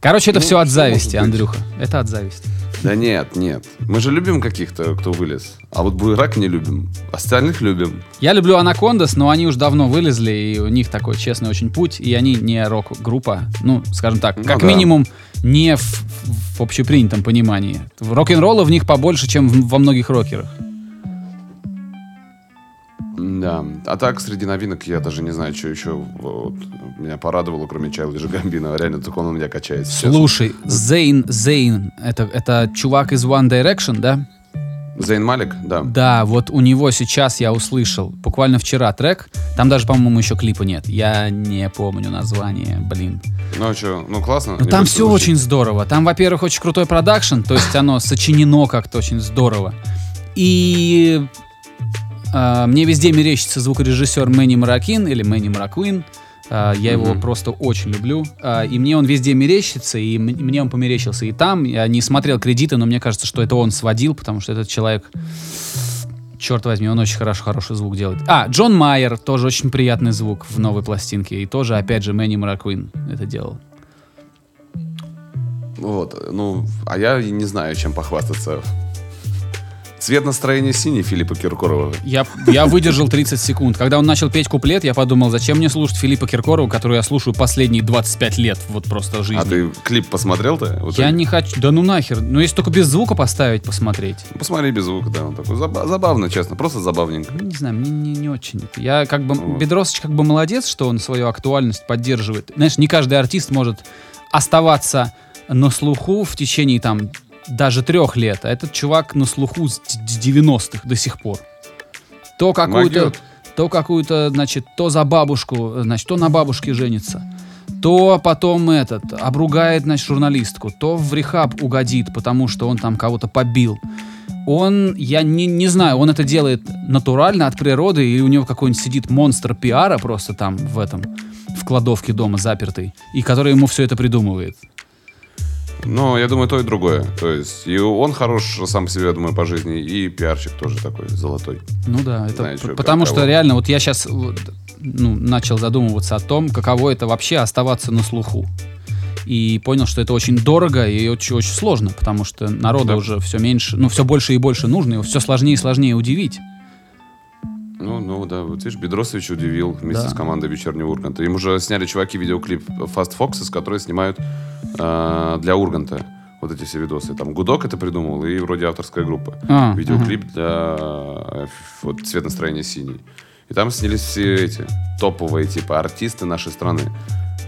[SPEAKER 2] Короче, это
[SPEAKER 3] Ну,
[SPEAKER 2] все от зависти? Андрюха. Это от зависти.
[SPEAKER 3] Да нет, нет. Мы же любим каких-то, кто вылез. А вот буерак не любим. Остальных любим.
[SPEAKER 2] Я люблю Анакондас, но они уже давно вылезли, и у них такой честный очень путь, и они не рок-группа. Ну, скажем так,
[SPEAKER 3] Ну
[SPEAKER 2] как
[SPEAKER 3] да.
[SPEAKER 2] минимум не в, в общепринятом понимании. Рок-н-ролла в них побольше, чем в- во многих рокерах.
[SPEAKER 3] Да. А так, среди новинок я даже не знаю, что еще вот, меня порадовало, кроме Чайлджа Гамбина. Реально, только он у меня качается. сейчас.
[SPEAKER 2] Слушай, Зейн, Зейн, это, это чувак из One Direction, да?
[SPEAKER 3] Зейн Малик, да.
[SPEAKER 2] Да, вот у него сейчас я услышал, буквально вчера трек, там даже, по-моему, еще клипа нет. Я не помню название, блин.
[SPEAKER 3] Ну что, ну классно.
[SPEAKER 2] Ну там все очень здорово. Там, во-первых, очень крутой продакшн, то есть оно сочинено как-то очень здорово. И а, мне везде мерещится звукорежиссер Мэнни Маракин или Мэнни Маракуин. А, я его
[SPEAKER 3] Мгм.
[SPEAKER 2] просто очень люблю. А, и мне он везде мерещится, и мне он померещился и там. Я не смотрел кредиты, но мне кажется, что это он сводил, потому что этот человек... Черт возьми, он очень хорошо, хороший звук делает. А, Джон Майер, тоже очень приятный звук в новой пластинке. И тоже, опять же, Мэнни Маракуин это делал.
[SPEAKER 3] Вот, ну, а я не знаю, чем похвастаться. Цвет настроения синий Филиппа Киркорова.
[SPEAKER 2] Я, я выдержал 30 секунд. Когда он начал петь куплет, я подумал, зачем мне слушать Филиппа Киркорова, которую я слушаю последние 25 лет, вот просто жизни.
[SPEAKER 3] А ты клип посмотрел-то? Вот
[SPEAKER 2] Я
[SPEAKER 3] это?
[SPEAKER 2] не хочу... Да ну нахер. Ну, если только без звука поставить, посмотреть.
[SPEAKER 3] Посмотри без звука, да, он такой заба- забавно, честно, просто забавненько.
[SPEAKER 2] Ну, Не знаю, мне не, не очень. Я как бы...
[SPEAKER 3] Вот.
[SPEAKER 2] Бедросович как бы молодец, что он свою актуальность поддерживает. Знаешь, не каждый артист может оставаться на слуху в течение там даже трех лет, а этот чувак на слуху с с 90-х до сих пор. То какую-то, то какую-то, значит, то за бабушку, значит, то на бабушке женится, то потом этот, обругает, значит, журналистку, то в рехаб угодит, потому что он там кого-то побил. Он, я не, не знаю, он это делает натурально от природы, или у него какой-нибудь сидит монстр пиара просто там в этом, в кладовке дома запертый, и который ему все это придумывает.
[SPEAKER 3] Но я думаю, то и другое. То есть и он хорош сам по себе, я думаю, по жизни, и пиарщик тоже такой золотой.
[SPEAKER 2] Ну да, это п-
[SPEAKER 3] чё,
[SPEAKER 2] потому что реально, вот я сейчас ну, начал задумываться о том, каково это вообще оставаться на слуху. И понял, что это очень дорого и очень, очень сложно, потому что народа
[SPEAKER 3] Да.
[SPEAKER 2] уже все меньше, ну, все больше и больше нужно, его все сложнее и сложнее удивить.
[SPEAKER 3] Ну, ну да, вот видишь, Бедросович удивил вместе
[SPEAKER 2] Да.
[SPEAKER 3] с командой вечернего Урганта. Им уже сняли чуваки видеоклип Fast Foxes, которые снимают э, для Урганта. Вот эти все видосы. Там Гудок это придумал, и вроде авторская группа.
[SPEAKER 2] А,
[SPEAKER 3] Видеоклип для э, ф- вот, цвет настроения синий. И там снялись все эти топовые типа артисты нашей страны.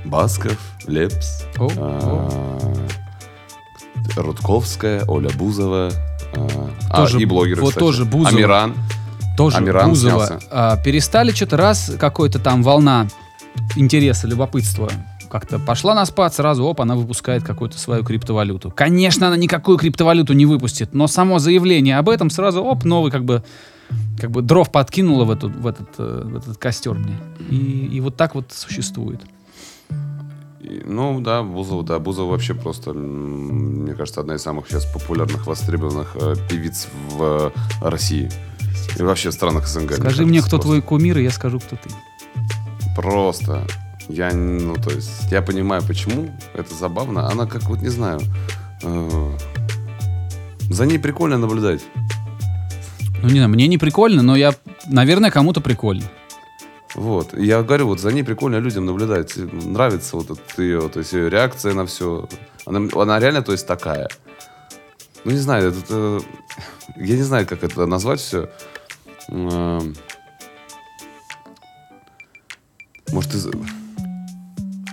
[SPEAKER 3] Басков, Лепс,
[SPEAKER 2] О,
[SPEAKER 3] а, Рудковская, Оля Бузова. а, а,
[SPEAKER 2] Тоже-
[SPEAKER 3] и блогеры,
[SPEAKER 2] вот
[SPEAKER 3] кстати.
[SPEAKER 2] тоже Бузова.
[SPEAKER 3] Амиран.
[SPEAKER 2] Тоже
[SPEAKER 3] Амиран
[SPEAKER 2] Бузова.
[SPEAKER 3] снялся.
[SPEAKER 2] А, перестали что-то раз, какой-то там волна интереса, любопытства как-то пошла на спад, сразу, оп, она выпускает какую-то свою криптовалюту. Конечно, она никакую криптовалюту не выпустит, но само заявление об этом сразу, оп, новый как бы как бы дров подкинуло в, эту, в, этот, э, в этот костер мне. И, и вот так вот существует.
[SPEAKER 3] Ну да, Бузова, да, Бузова вообще просто, мне кажется, одна из самых сейчас популярных, востребованных э, певиц в э, России. И вообще в странах СНГ.
[SPEAKER 2] Скажи
[SPEAKER 3] мне
[SPEAKER 2] мне, кто
[SPEAKER 3] просто.
[SPEAKER 2] твой кумир, и я скажу, кто ты.
[SPEAKER 3] Просто. Я, ну, то есть, я понимаю, почему. Это забавно. Она как, вот, не знаю, э, за ней прикольно наблюдать.
[SPEAKER 2] Ну, не знаю, мне не прикольно, но я, наверное, кому-то прикольно.
[SPEAKER 3] Вот. Я говорю, вот за ней прикольно людям наблюдать. Нравится вот эта ее, то есть ее реакция на все. Она, она реально, то есть, такая. Ну, не знаю, это, это- я не знаю, как это назвать все. Может, из...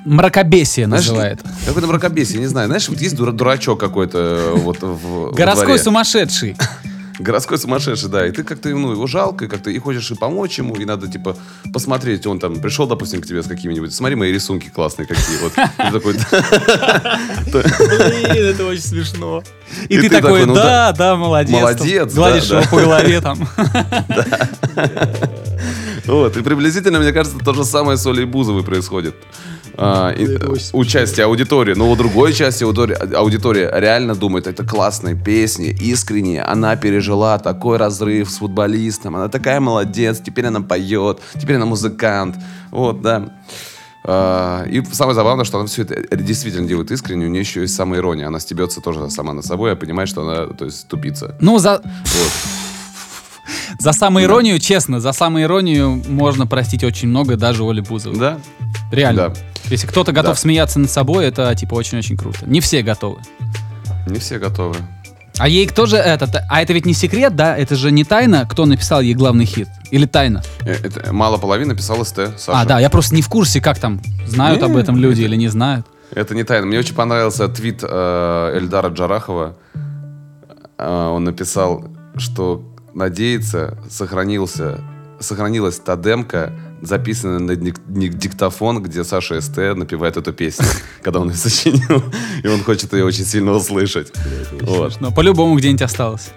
[SPEAKER 2] Мракобесие
[SPEAKER 3] Знаешь,
[SPEAKER 2] называет.
[SPEAKER 3] Какой-то мракобесие, не знаю. Знаешь, вот есть дура- дурачок какой-то э, вот в
[SPEAKER 2] Городской сумасшедший.
[SPEAKER 3] Городской сумасшедший, да. И ты как-то ну, его жалко, и как-то и хочешь и помочь ему, и надо, типа, посмотреть. Он там пришел, допустим, к тебе с какими-нибудь... Смотри, мои рисунки классные какие. Вот. Такой,
[SPEAKER 2] Блин, это очень смешно. И, ты, такой,
[SPEAKER 3] ну
[SPEAKER 2] да, да, молодец.
[SPEAKER 3] Молодец,
[SPEAKER 2] Гладишь его по голове там.
[SPEAKER 3] Вот, и приблизительно, мне кажется, то же самое с Олей Бузовой происходит. А, и, э, аудитории. Но у другой части аудитории, аудитория реально думает, это классная песня, искренняя. Она пережила такой разрыв с футболистом. Она такая молодец, теперь она поет, теперь она музыкант. Вот, да. А, И самое забавное, что она все это действительно делает искренне, у нее еще есть самоирония. Она стебется тоже сама над собой, а понимает, что она, то есть, тупица.
[SPEAKER 2] Ну, за,
[SPEAKER 3] Вот.
[SPEAKER 2] за самоиронию, честно, за самоиронию можно простить очень много, даже Оле Бузовой.
[SPEAKER 3] Да?
[SPEAKER 2] Реально.
[SPEAKER 3] Да.
[SPEAKER 2] Если кто-то готов
[SPEAKER 3] Да.
[SPEAKER 2] смеяться над собой, это, типа, очень-очень круто. Не все готовы.
[SPEAKER 3] Не все готовы.
[SPEAKER 2] А ей кто же этот... А это ведь не секрет, да? Это же не тайна, кто написал ей главный хит? Или тайна?
[SPEAKER 3] Э, Это мало половины писал СТ, Саша.
[SPEAKER 2] А, да, я просто не в курсе, как там, знают об
[SPEAKER 3] Не,
[SPEAKER 2] этом люди или не знают.
[SPEAKER 3] Это не тайна. Мне очень понравился твит э, Эльдара Джарахова. Э, он написал, что надеется, сохранился, сохранилась та демка, записанная на дик- дик- диктофон, где Саша СТ напевает эту песню, когда он ее сочинил. И он хочет ее очень сильно услышать. Вот.
[SPEAKER 2] Но по-любому где-нибудь осталось.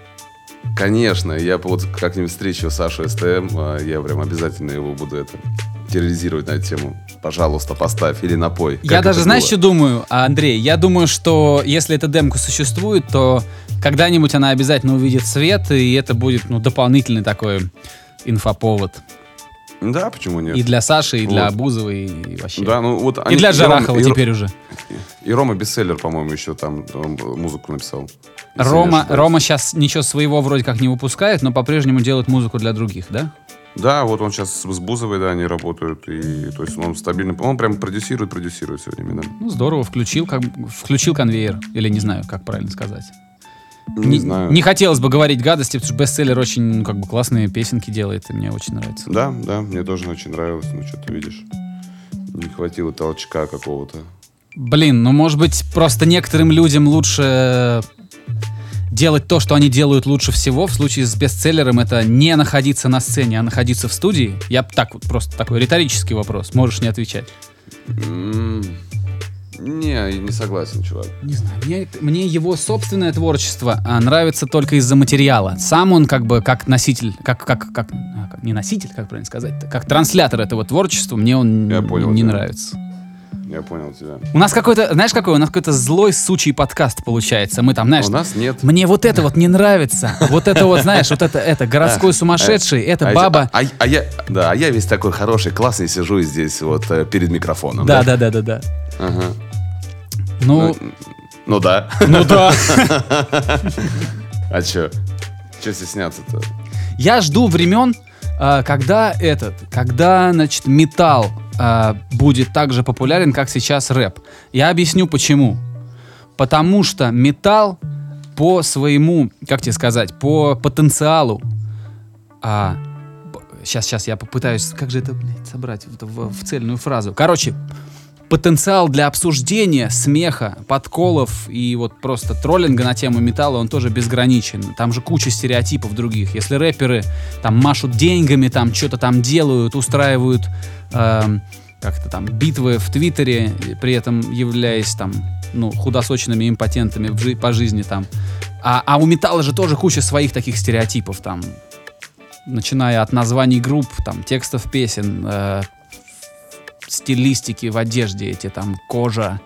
[SPEAKER 3] Конечно, я вот как-нибудь встречу Сашу СТМ, а, я прям обязательно его буду это терроризировать на эту тему. Пожалуйста, поставь или напой.
[SPEAKER 2] Я даже, знаешь,
[SPEAKER 3] было?
[SPEAKER 2] что думаю, а, Андрей? Я думаю, что если эта демка существует, то когда-нибудь она обязательно увидит свет, и это будет, ну, дополнительный такой инфоповод.
[SPEAKER 3] Да, почему нет?
[SPEAKER 2] И для Саши, и для
[SPEAKER 3] Вот.
[SPEAKER 2] Бузовой, и вообще.
[SPEAKER 3] Да, ну вот
[SPEAKER 2] и
[SPEAKER 3] они-
[SPEAKER 2] для
[SPEAKER 3] Ром-
[SPEAKER 2] Жарахова
[SPEAKER 3] и Ро-
[SPEAKER 2] теперь уже.
[SPEAKER 3] И Рома Бестселлер, по-моему, еще там музыку написал. Если
[SPEAKER 2] Рома. Рома сейчас ничего своего вроде как не выпускает, но по-прежнему делает музыку для других, да?
[SPEAKER 3] Да, вот он сейчас с Бузовой, да, они работают. И, то есть он стабильно... Он прям продюсирует, продюсирует все время, да.
[SPEAKER 2] Ну, здорово, включил, как, включил конвейер. Или не знаю, как правильно сказать.
[SPEAKER 3] Не, знаю.
[SPEAKER 2] Не хотелось бы говорить гадости, потому что бестселлер очень, ну, как бы, классные песенки делает, и мне очень нравится.
[SPEAKER 3] Да, да, мне тоже очень нравилось. Ну, что ты видишь, не хватило толчка какого-то.
[SPEAKER 2] Блин, ну может быть просто некоторым людям лучше делать то, что они делают лучше всего. В случае с бестселлером это не находиться на сцене, а находиться в студии. Я так вот просто такой риторический вопрос. Можешь не отвечать.
[SPEAKER 3] М, Не, не согласен, чувак.
[SPEAKER 2] Не знаю, мне, мне его собственное творчество а, нравится только из-за материала. Сам он как бы как носитель, как, как, как, а, как- не носитель, как правильно сказать, как транслятор этого творчества, мне он
[SPEAKER 3] Я понял
[SPEAKER 2] не
[SPEAKER 3] тебя.
[SPEAKER 2] нравится.
[SPEAKER 3] Я понял тебя.
[SPEAKER 2] У нас какой-то, знаешь, какой? У нас какой-то злой сучий подкаст получается. Мы там, знаешь,
[SPEAKER 3] У нас нет.
[SPEAKER 2] мне вот это вот не нравится. Вот это вот, знаешь, вот это, это городской сумасшедший, это
[SPEAKER 3] А эти-
[SPEAKER 2] баба.
[SPEAKER 3] А, а я, да, а я весь такой хороший, классный сижу здесь вот э, перед микрофоном.
[SPEAKER 2] Да, да, да, да, да.
[SPEAKER 3] Ага.
[SPEAKER 2] Ну,
[SPEAKER 3] Ну да.
[SPEAKER 2] ну да.
[SPEAKER 3] А чё? Чё стесняться-то?
[SPEAKER 2] Я жду времен, а, когда этот, когда, значит, металл а, будет так же популярен, как сейчас рэп. Я объясню почему. Потому что металл по своему, как тебе сказать, по потенциалу. А, сейчас, сейчас я попытаюсь, как же это, блядь, собрать в, в- в цельную фразу. Короче, потенциал для обсуждения, смеха, подколов и вот просто троллинга на тему металла, он тоже безграничен. Там же куча стереотипов других. Если рэперы там машут деньгами, там что-то там делают, устраивают эм, как-то там битвы в Твиттере, при этом являясь там ну, худосочными импотентами в жи- по жизни там. А, а у металла же тоже куча своих таких стереотипов там. Начиная от названий групп, там, текстов песен, э, стилистики в одежде, эти там кожа,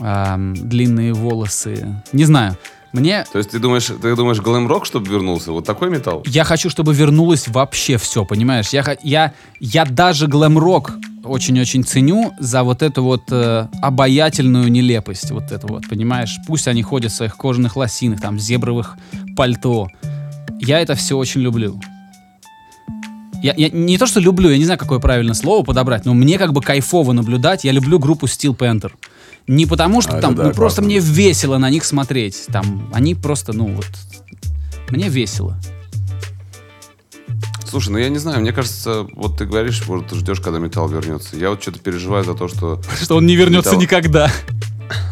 [SPEAKER 2] эм, длинные волосы. Не знаю. Мне
[SPEAKER 3] То есть ты думаешь, ты думаешь, глэм-рок, чтобы вернулся? Вот такой металл?
[SPEAKER 2] я хочу, чтобы вернулось вообще все, понимаешь? Я, я, я даже глэм-рок очень-очень ценю за вот эту вот э, обаятельную нелепость. Вот это вот, понимаешь? Пусть они ходят в своих кожаных лосинах, там, зебровых пальто. Я это все очень люблю. Я, я не то, что люблю, я не знаю, какое правильное слово подобрать, но мне как бы кайфово наблюдать. Я люблю группу Steel Panther. Не потому, что
[SPEAKER 3] А,
[SPEAKER 2] там,
[SPEAKER 3] это да,
[SPEAKER 2] ну просто
[SPEAKER 3] классно.
[SPEAKER 2] мне весело на них смотреть. Там, они просто, ну вот, мне весело.
[SPEAKER 3] Слушай, ну я не знаю, мне кажется, вот ты говоришь, вот ты ждешь, когда металл вернется. Я вот что-то переживаю за то, что
[SPEAKER 2] Что он не вернется
[SPEAKER 3] Металл.
[SPEAKER 2] никогда.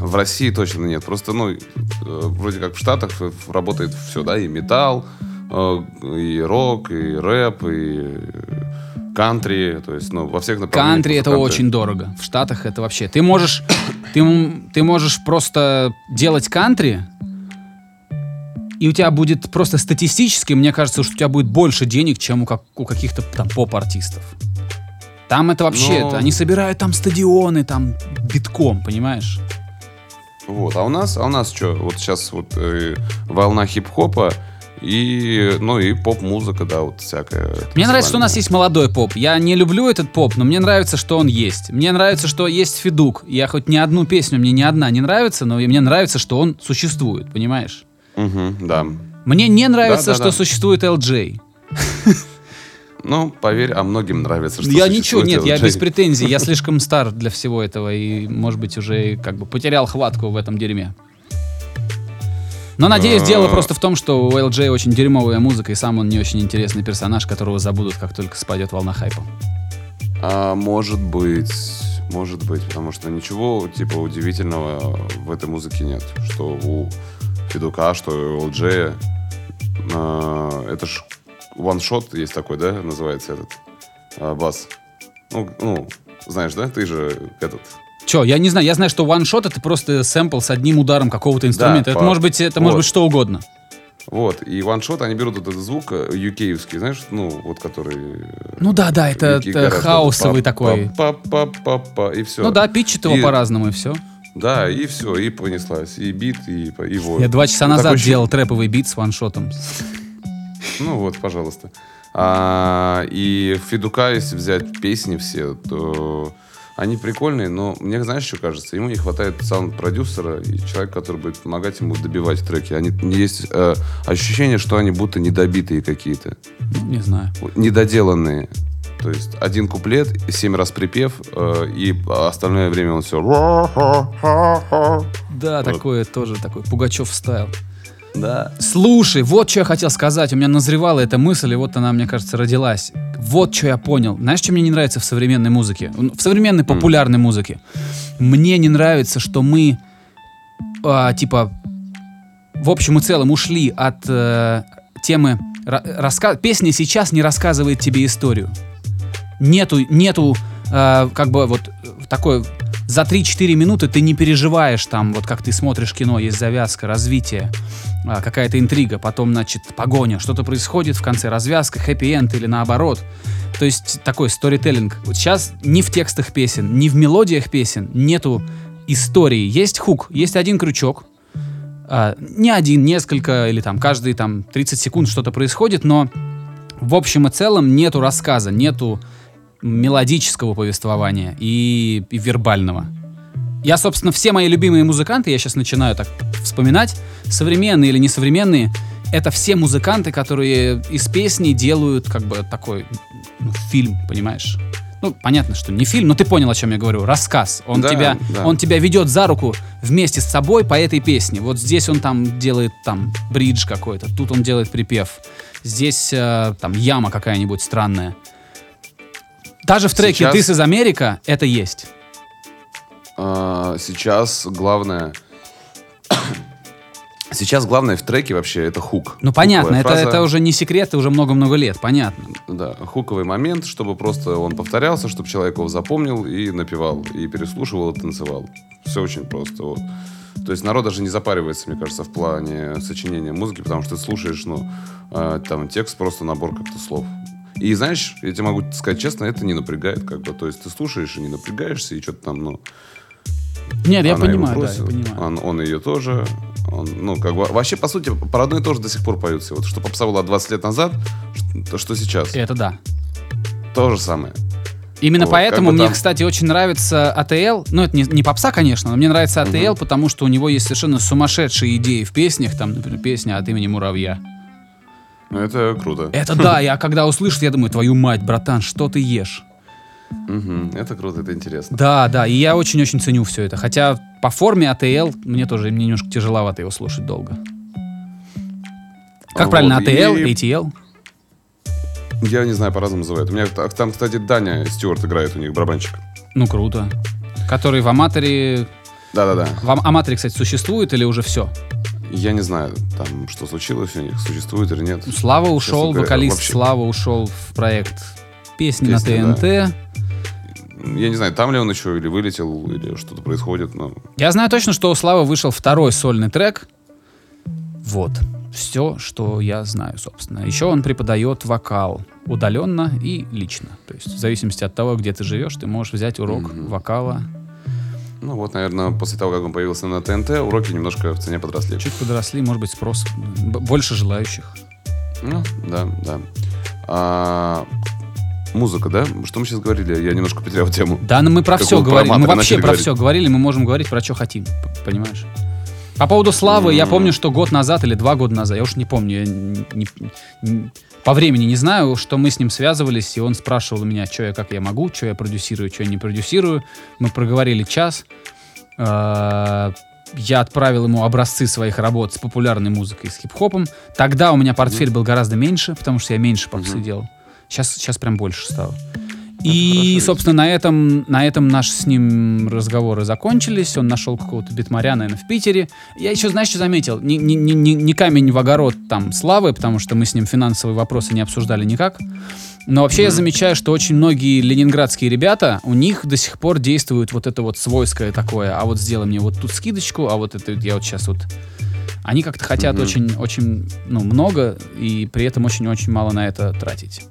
[SPEAKER 3] в России точно нет. Просто, ну, э, вроде как в Штатах э, работает все, да, и металл, и рок, и рэп, и э, кантри, то есть, ну, во всех направлениях.
[SPEAKER 2] Кантри это
[SPEAKER 3] просто
[SPEAKER 2] очень дорого. В Штатах это вообще. Ты можешь, ты, ты можешь просто делать кантри, и у тебя будет просто статистически, мне кажется, что у тебя будет больше денег, чем у, как, у каких-то там поп-артистов. Там это вообще,
[SPEAKER 3] Но-
[SPEAKER 2] это, они собирают там стадионы, там битком, понимаешь?
[SPEAKER 3] Вот, а у нас, а у нас что? Вот сейчас вот э, волна хип-хопа и, ну, и поп-музыка, да, вот всякая.
[SPEAKER 2] Мне нравится, что у нас есть молодой поп. Я не люблю этот поп, но мне нравится, что он есть. Мне нравится, что есть Федук. Я хоть ни одну песню, мне ни одна не нравится, но мне нравится, что он существует, понимаешь?
[SPEAKER 3] Мгм, да.
[SPEAKER 2] Мне не нравится,
[SPEAKER 3] Да, да,
[SPEAKER 2] что
[SPEAKER 3] да.
[SPEAKER 2] существует LJ.
[SPEAKER 3] Ну, поверь, а многим нравится, что
[SPEAKER 2] я ничего, нет, я
[SPEAKER 3] LJ.
[SPEAKER 2] без претензий. Я слишком стар для всего этого и, может быть, уже как бы потерял хватку в этом дерьме. Но надеюсь,
[SPEAKER 3] А.
[SPEAKER 2] дело просто в том, что у LJ очень дерьмовая музыка, и сам он не очень интересный персонаж, которого забудут, как только спадет волна хайпа.
[SPEAKER 3] А, может быть, может быть, потому что ничего типа удивительного в этой музыке нет. Что у Федука, что у LJ. а, это ж ваншот есть такой, да, называется этот а, бас. Ну, ну, знаешь, да? Ты же этот.
[SPEAKER 2] Че, я не знаю, я знаю, что one-shot это просто сэмпл с одним ударом какого-то инструмента. это
[SPEAKER 3] по-
[SPEAKER 2] может быть, это может
[SPEAKER 3] вот.
[SPEAKER 2] быть что угодно.
[SPEAKER 3] Вот, и ваншот, они берут этот звук юкеевский, знаешь, ну, вот который...
[SPEAKER 2] Ну да, да, это, это хаосовый
[SPEAKER 3] па-
[SPEAKER 2] такой.
[SPEAKER 3] па- па- па- па- и все.
[SPEAKER 2] Ну да, питчит его
[SPEAKER 3] И-
[SPEAKER 2] по-разному, и все.
[SPEAKER 3] Да, и все, и понеслась. И бит, и, и вот.
[SPEAKER 2] Я два часа
[SPEAKER 3] Ну,
[SPEAKER 2] назад
[SPEAKER 3] ощущение-
[SPEAKER 2] делал трэповый бит с ваншотом.
[SPEAKER 3] Ну вот, пожалуйста. А, и Федука, если взять песни все, то они прикольные, но мне, знаешь, что кажется? Ему не хватает саунд-продюсера и человека, который будет помогать ему добивать треки. Они, есть э, ощущение, что они будто недобитые какие-то,
[SPEAKER 2] не знаю.
[SPEAKER 3] недоделанные. То есть один куплет, семь раз припев, э, и остальное время он все...
[SPEAKER 2] Да,
[SPEAKER 3] Вот.
[SPEAKER 2] такое тоже, такой Пугачев стайл.
[SPEAKER 3] Да.
[SPEAKER 2] Слушай, вот что я хотел сказать. У меня назревала эта мысль, и вот она, мне кажется, родилась. вот что я понял. Знаешь, что мне не нравится в современной музыке? В современной популярной музыке. Мне не нравится, что мы, а, типа, в общем и целом ушли от э, темы... ра- раска- Песня сейчас не рассказывает тебе историю. Нету, нету, э, как бы вот такой... За 3-4 минуты ты не переживаешь там, вот как ты смотришь кино, есть завязка, развитие, а, какая-то интрига, потом, значит, погоня, что-то происходит, в конце развязка, хэппи-энд или наоборот. То есть такой сторителлинг. Вот сейчас ни в текстах песен, ни в мелодиях песен нету истории. Есть хук, есть один крючок, а, не один, несколько, или там каждые там 30 секунд что-то происходит, но в общем и целом нету рассказа, нету мелодического повествования и, и вербального. Я, собственно, все мои любимые музыканты, я сейчас начинаю так вспоминать, современные или несовременные, это все музыканты, которые из песни делают как бы такой ну, фильм, понимаешь? Ну, понятно, что не фильм, но ты понял, о чем я говорю. Рассказ. Он,
[SPEAKER 3] Да,
[SPEAKER 2] тебя,
[SPEAKER 3] да.
[SPEAKER 2] он тебя ведет за руку вместе с собой по этой песне. Вот здесь он там делает там бридж какой-то, тут он делает припев. Здесь э, там яма какая-нибудь странная. Даже в треке
[SPEAKER 3] Сейчас-
[SPEAKER 2] «This is America» это есть.
[SPEAKER 3] А, сейчас главное... Сейчас главное в треке вообще это хук.
[SPEAKER 2] Ну, понятно,
[SPEAKER 3] Хуковая
[SPEAKER 2] это,
[SPEAKER 3] фраза.
[SPEAKER 2] это уже не секрет, это уже много-много лет, понятно.
[SPEAKER 3] Да, хуковый момент, чтобы просто он повторялся, чтобы человек его запомнил и напевал, и переслушивал, и танцевал. Все очень просто. Вот. То есть народ даже не запаривается, мне кажется, в плане сочинения музыки, потому что ты слушаешь, ну, э, там текст просто набор как-то слов. И знаешь, я тебе могу сказать честно, это не напрягает, как бы. То есть ты слушаешь и не напрягаешься, и что-то там, ну,
[SPEAKER 2] Нет, я понимаю, да, я понимаю.
[SPEAKER 3] Он, он ее тоже. Он, ну, как бы, вообще, по сути, про одно и то же до сих пор поются. Вот что попса была 20 лет назад, что, то, что сейчас.
[SPEAKER 2] Это да.
[SPEAKER 3] То же самое.
[SPEAKER 2] Именно
[SPEAKER 3] Вот,
[SPEAKER 2] поэтому мне,
[SPEAKER 3] там-
[SPEAKER 2] кстати, очень нравится АТЛ. Ну, это не, не попса, конечно, но мне нравится АТЛ, потому что у него есть совершенно сумасшедшие идеи в песнях. Там, например, песня от имени Муравья.
[SPEAKER 3] Ну, это круто.
[SPEAKER 2] Это да, я когда услышу, я думаю, твою мать, братан, что ты ешь?
[SPEAKER 3] Мгм, Это круто, это интересно.
[SPEAKER 2] Да, да, и я очень-очень ценю все это. Хотя по форме АТЛ мне тоже мне немножко тяжеловато его слушать долго. Как
[SPEAKER 3] Вот,
[SPEAKER 2] правильно, АТЛ,
[SPEAKER 3] и-
[SPEAKER 2] ATL?
[SPEAKER 3] Я не знаю, по-разному называют. У меня та- там, кстати, Даня Стюарт играет у них, барабанщик.
[SPEAKER 2] Ну, круто. Который в Аматоре...
[SPEAKER 3] Да-да-да.
[SPEAKER 2] В Ам- Аматоре, кстати, существует или уже все?
[SPEAKER 3] Я не знаю, там, что случилось у них, существует или нет.
[SPEAKER 2] Слава ушел,
[SPEAKER 3] говоря,
[SPEAKER 2] вокалист
[SPEAKER 3] вообще-
[SPEAKER 2] Слава ушел в проект песни на
[SPEAKER 3] Песни,
[SPEAKER 2] ТНТ.
[SPEAKER 3] Я не знаю, там ли он еще или вылетел, или что-то происходит, но...
[SPEAKER 2] Я знаю точно, что у Славы вышел второй сольный трек. Вот. Все, что я знаю, собственно. Еще он преподает вокал удаленно и лично. То есть в зависимости от того, где ты живешь, ты можешь взять урок
[SPEAKER 3] Мгм.
[SPEAKER 2] вокала.
[SPEAKER 3] Ну вот, наверное, после того, как он появился на ТНТ, уроки немножко в цене подросли.
[SPEAKER 2] Чуть подросли, может быть, спрос. б- Больше желающих.
[SPEAKER 3] Ну, да, да. А, музыка, да? Что мы сейчас говорили? Я немножко потерял тему.
[SPEAKER 2] Да, но мы про
[SPEAKER 3] Как
[SPEAKER 2] все говорили. Мы вообще про
[SPEAKER 3] говорить.
[SPEAKER 2] все говорили, мы можем говорить про что хотим. Понимаешь? По поводу Славы, я
[SPEAKER 3] М.
[SPEAKER 2] помню, что год назад или два года назад, я уж не помню, я не- не- не- по времени не знаю, что мы с ним связывались, и он спрашивал меня, что я, как я могу, что я продюсирую, что я не продюсирую. Мы проговорили час. Э, Я отправил ему образцы своих работ с популярной музыкой, с хип-хопом. Тогда у меня портфель был гораздо меньше, потому что я меньше попсы делал. Сейчас, сейчас прям больше стало. И, собственно, на этом, на этом наши с ним разговоры закончились. Он нашел какого-то битмаря, наверное, в Питере. Я еще, знаешь, что заметил? Не, не, не, не- камень в огород там славы, потому что мы с ним финансовые вопросы не обсуждали никак. Но вообще я замечаю, что очень многие ленинградские ребята, у них до сих пор действует вот это вот свойское такое, а вот сделай мне вот тут скидочку, а вот это я вот сейчас вот... Они как-то хотят
[SPEAKER 3] Мгм.
[SPEAKER 2] очень, очень, ну, много и при этом очень-очень мало на это тратить.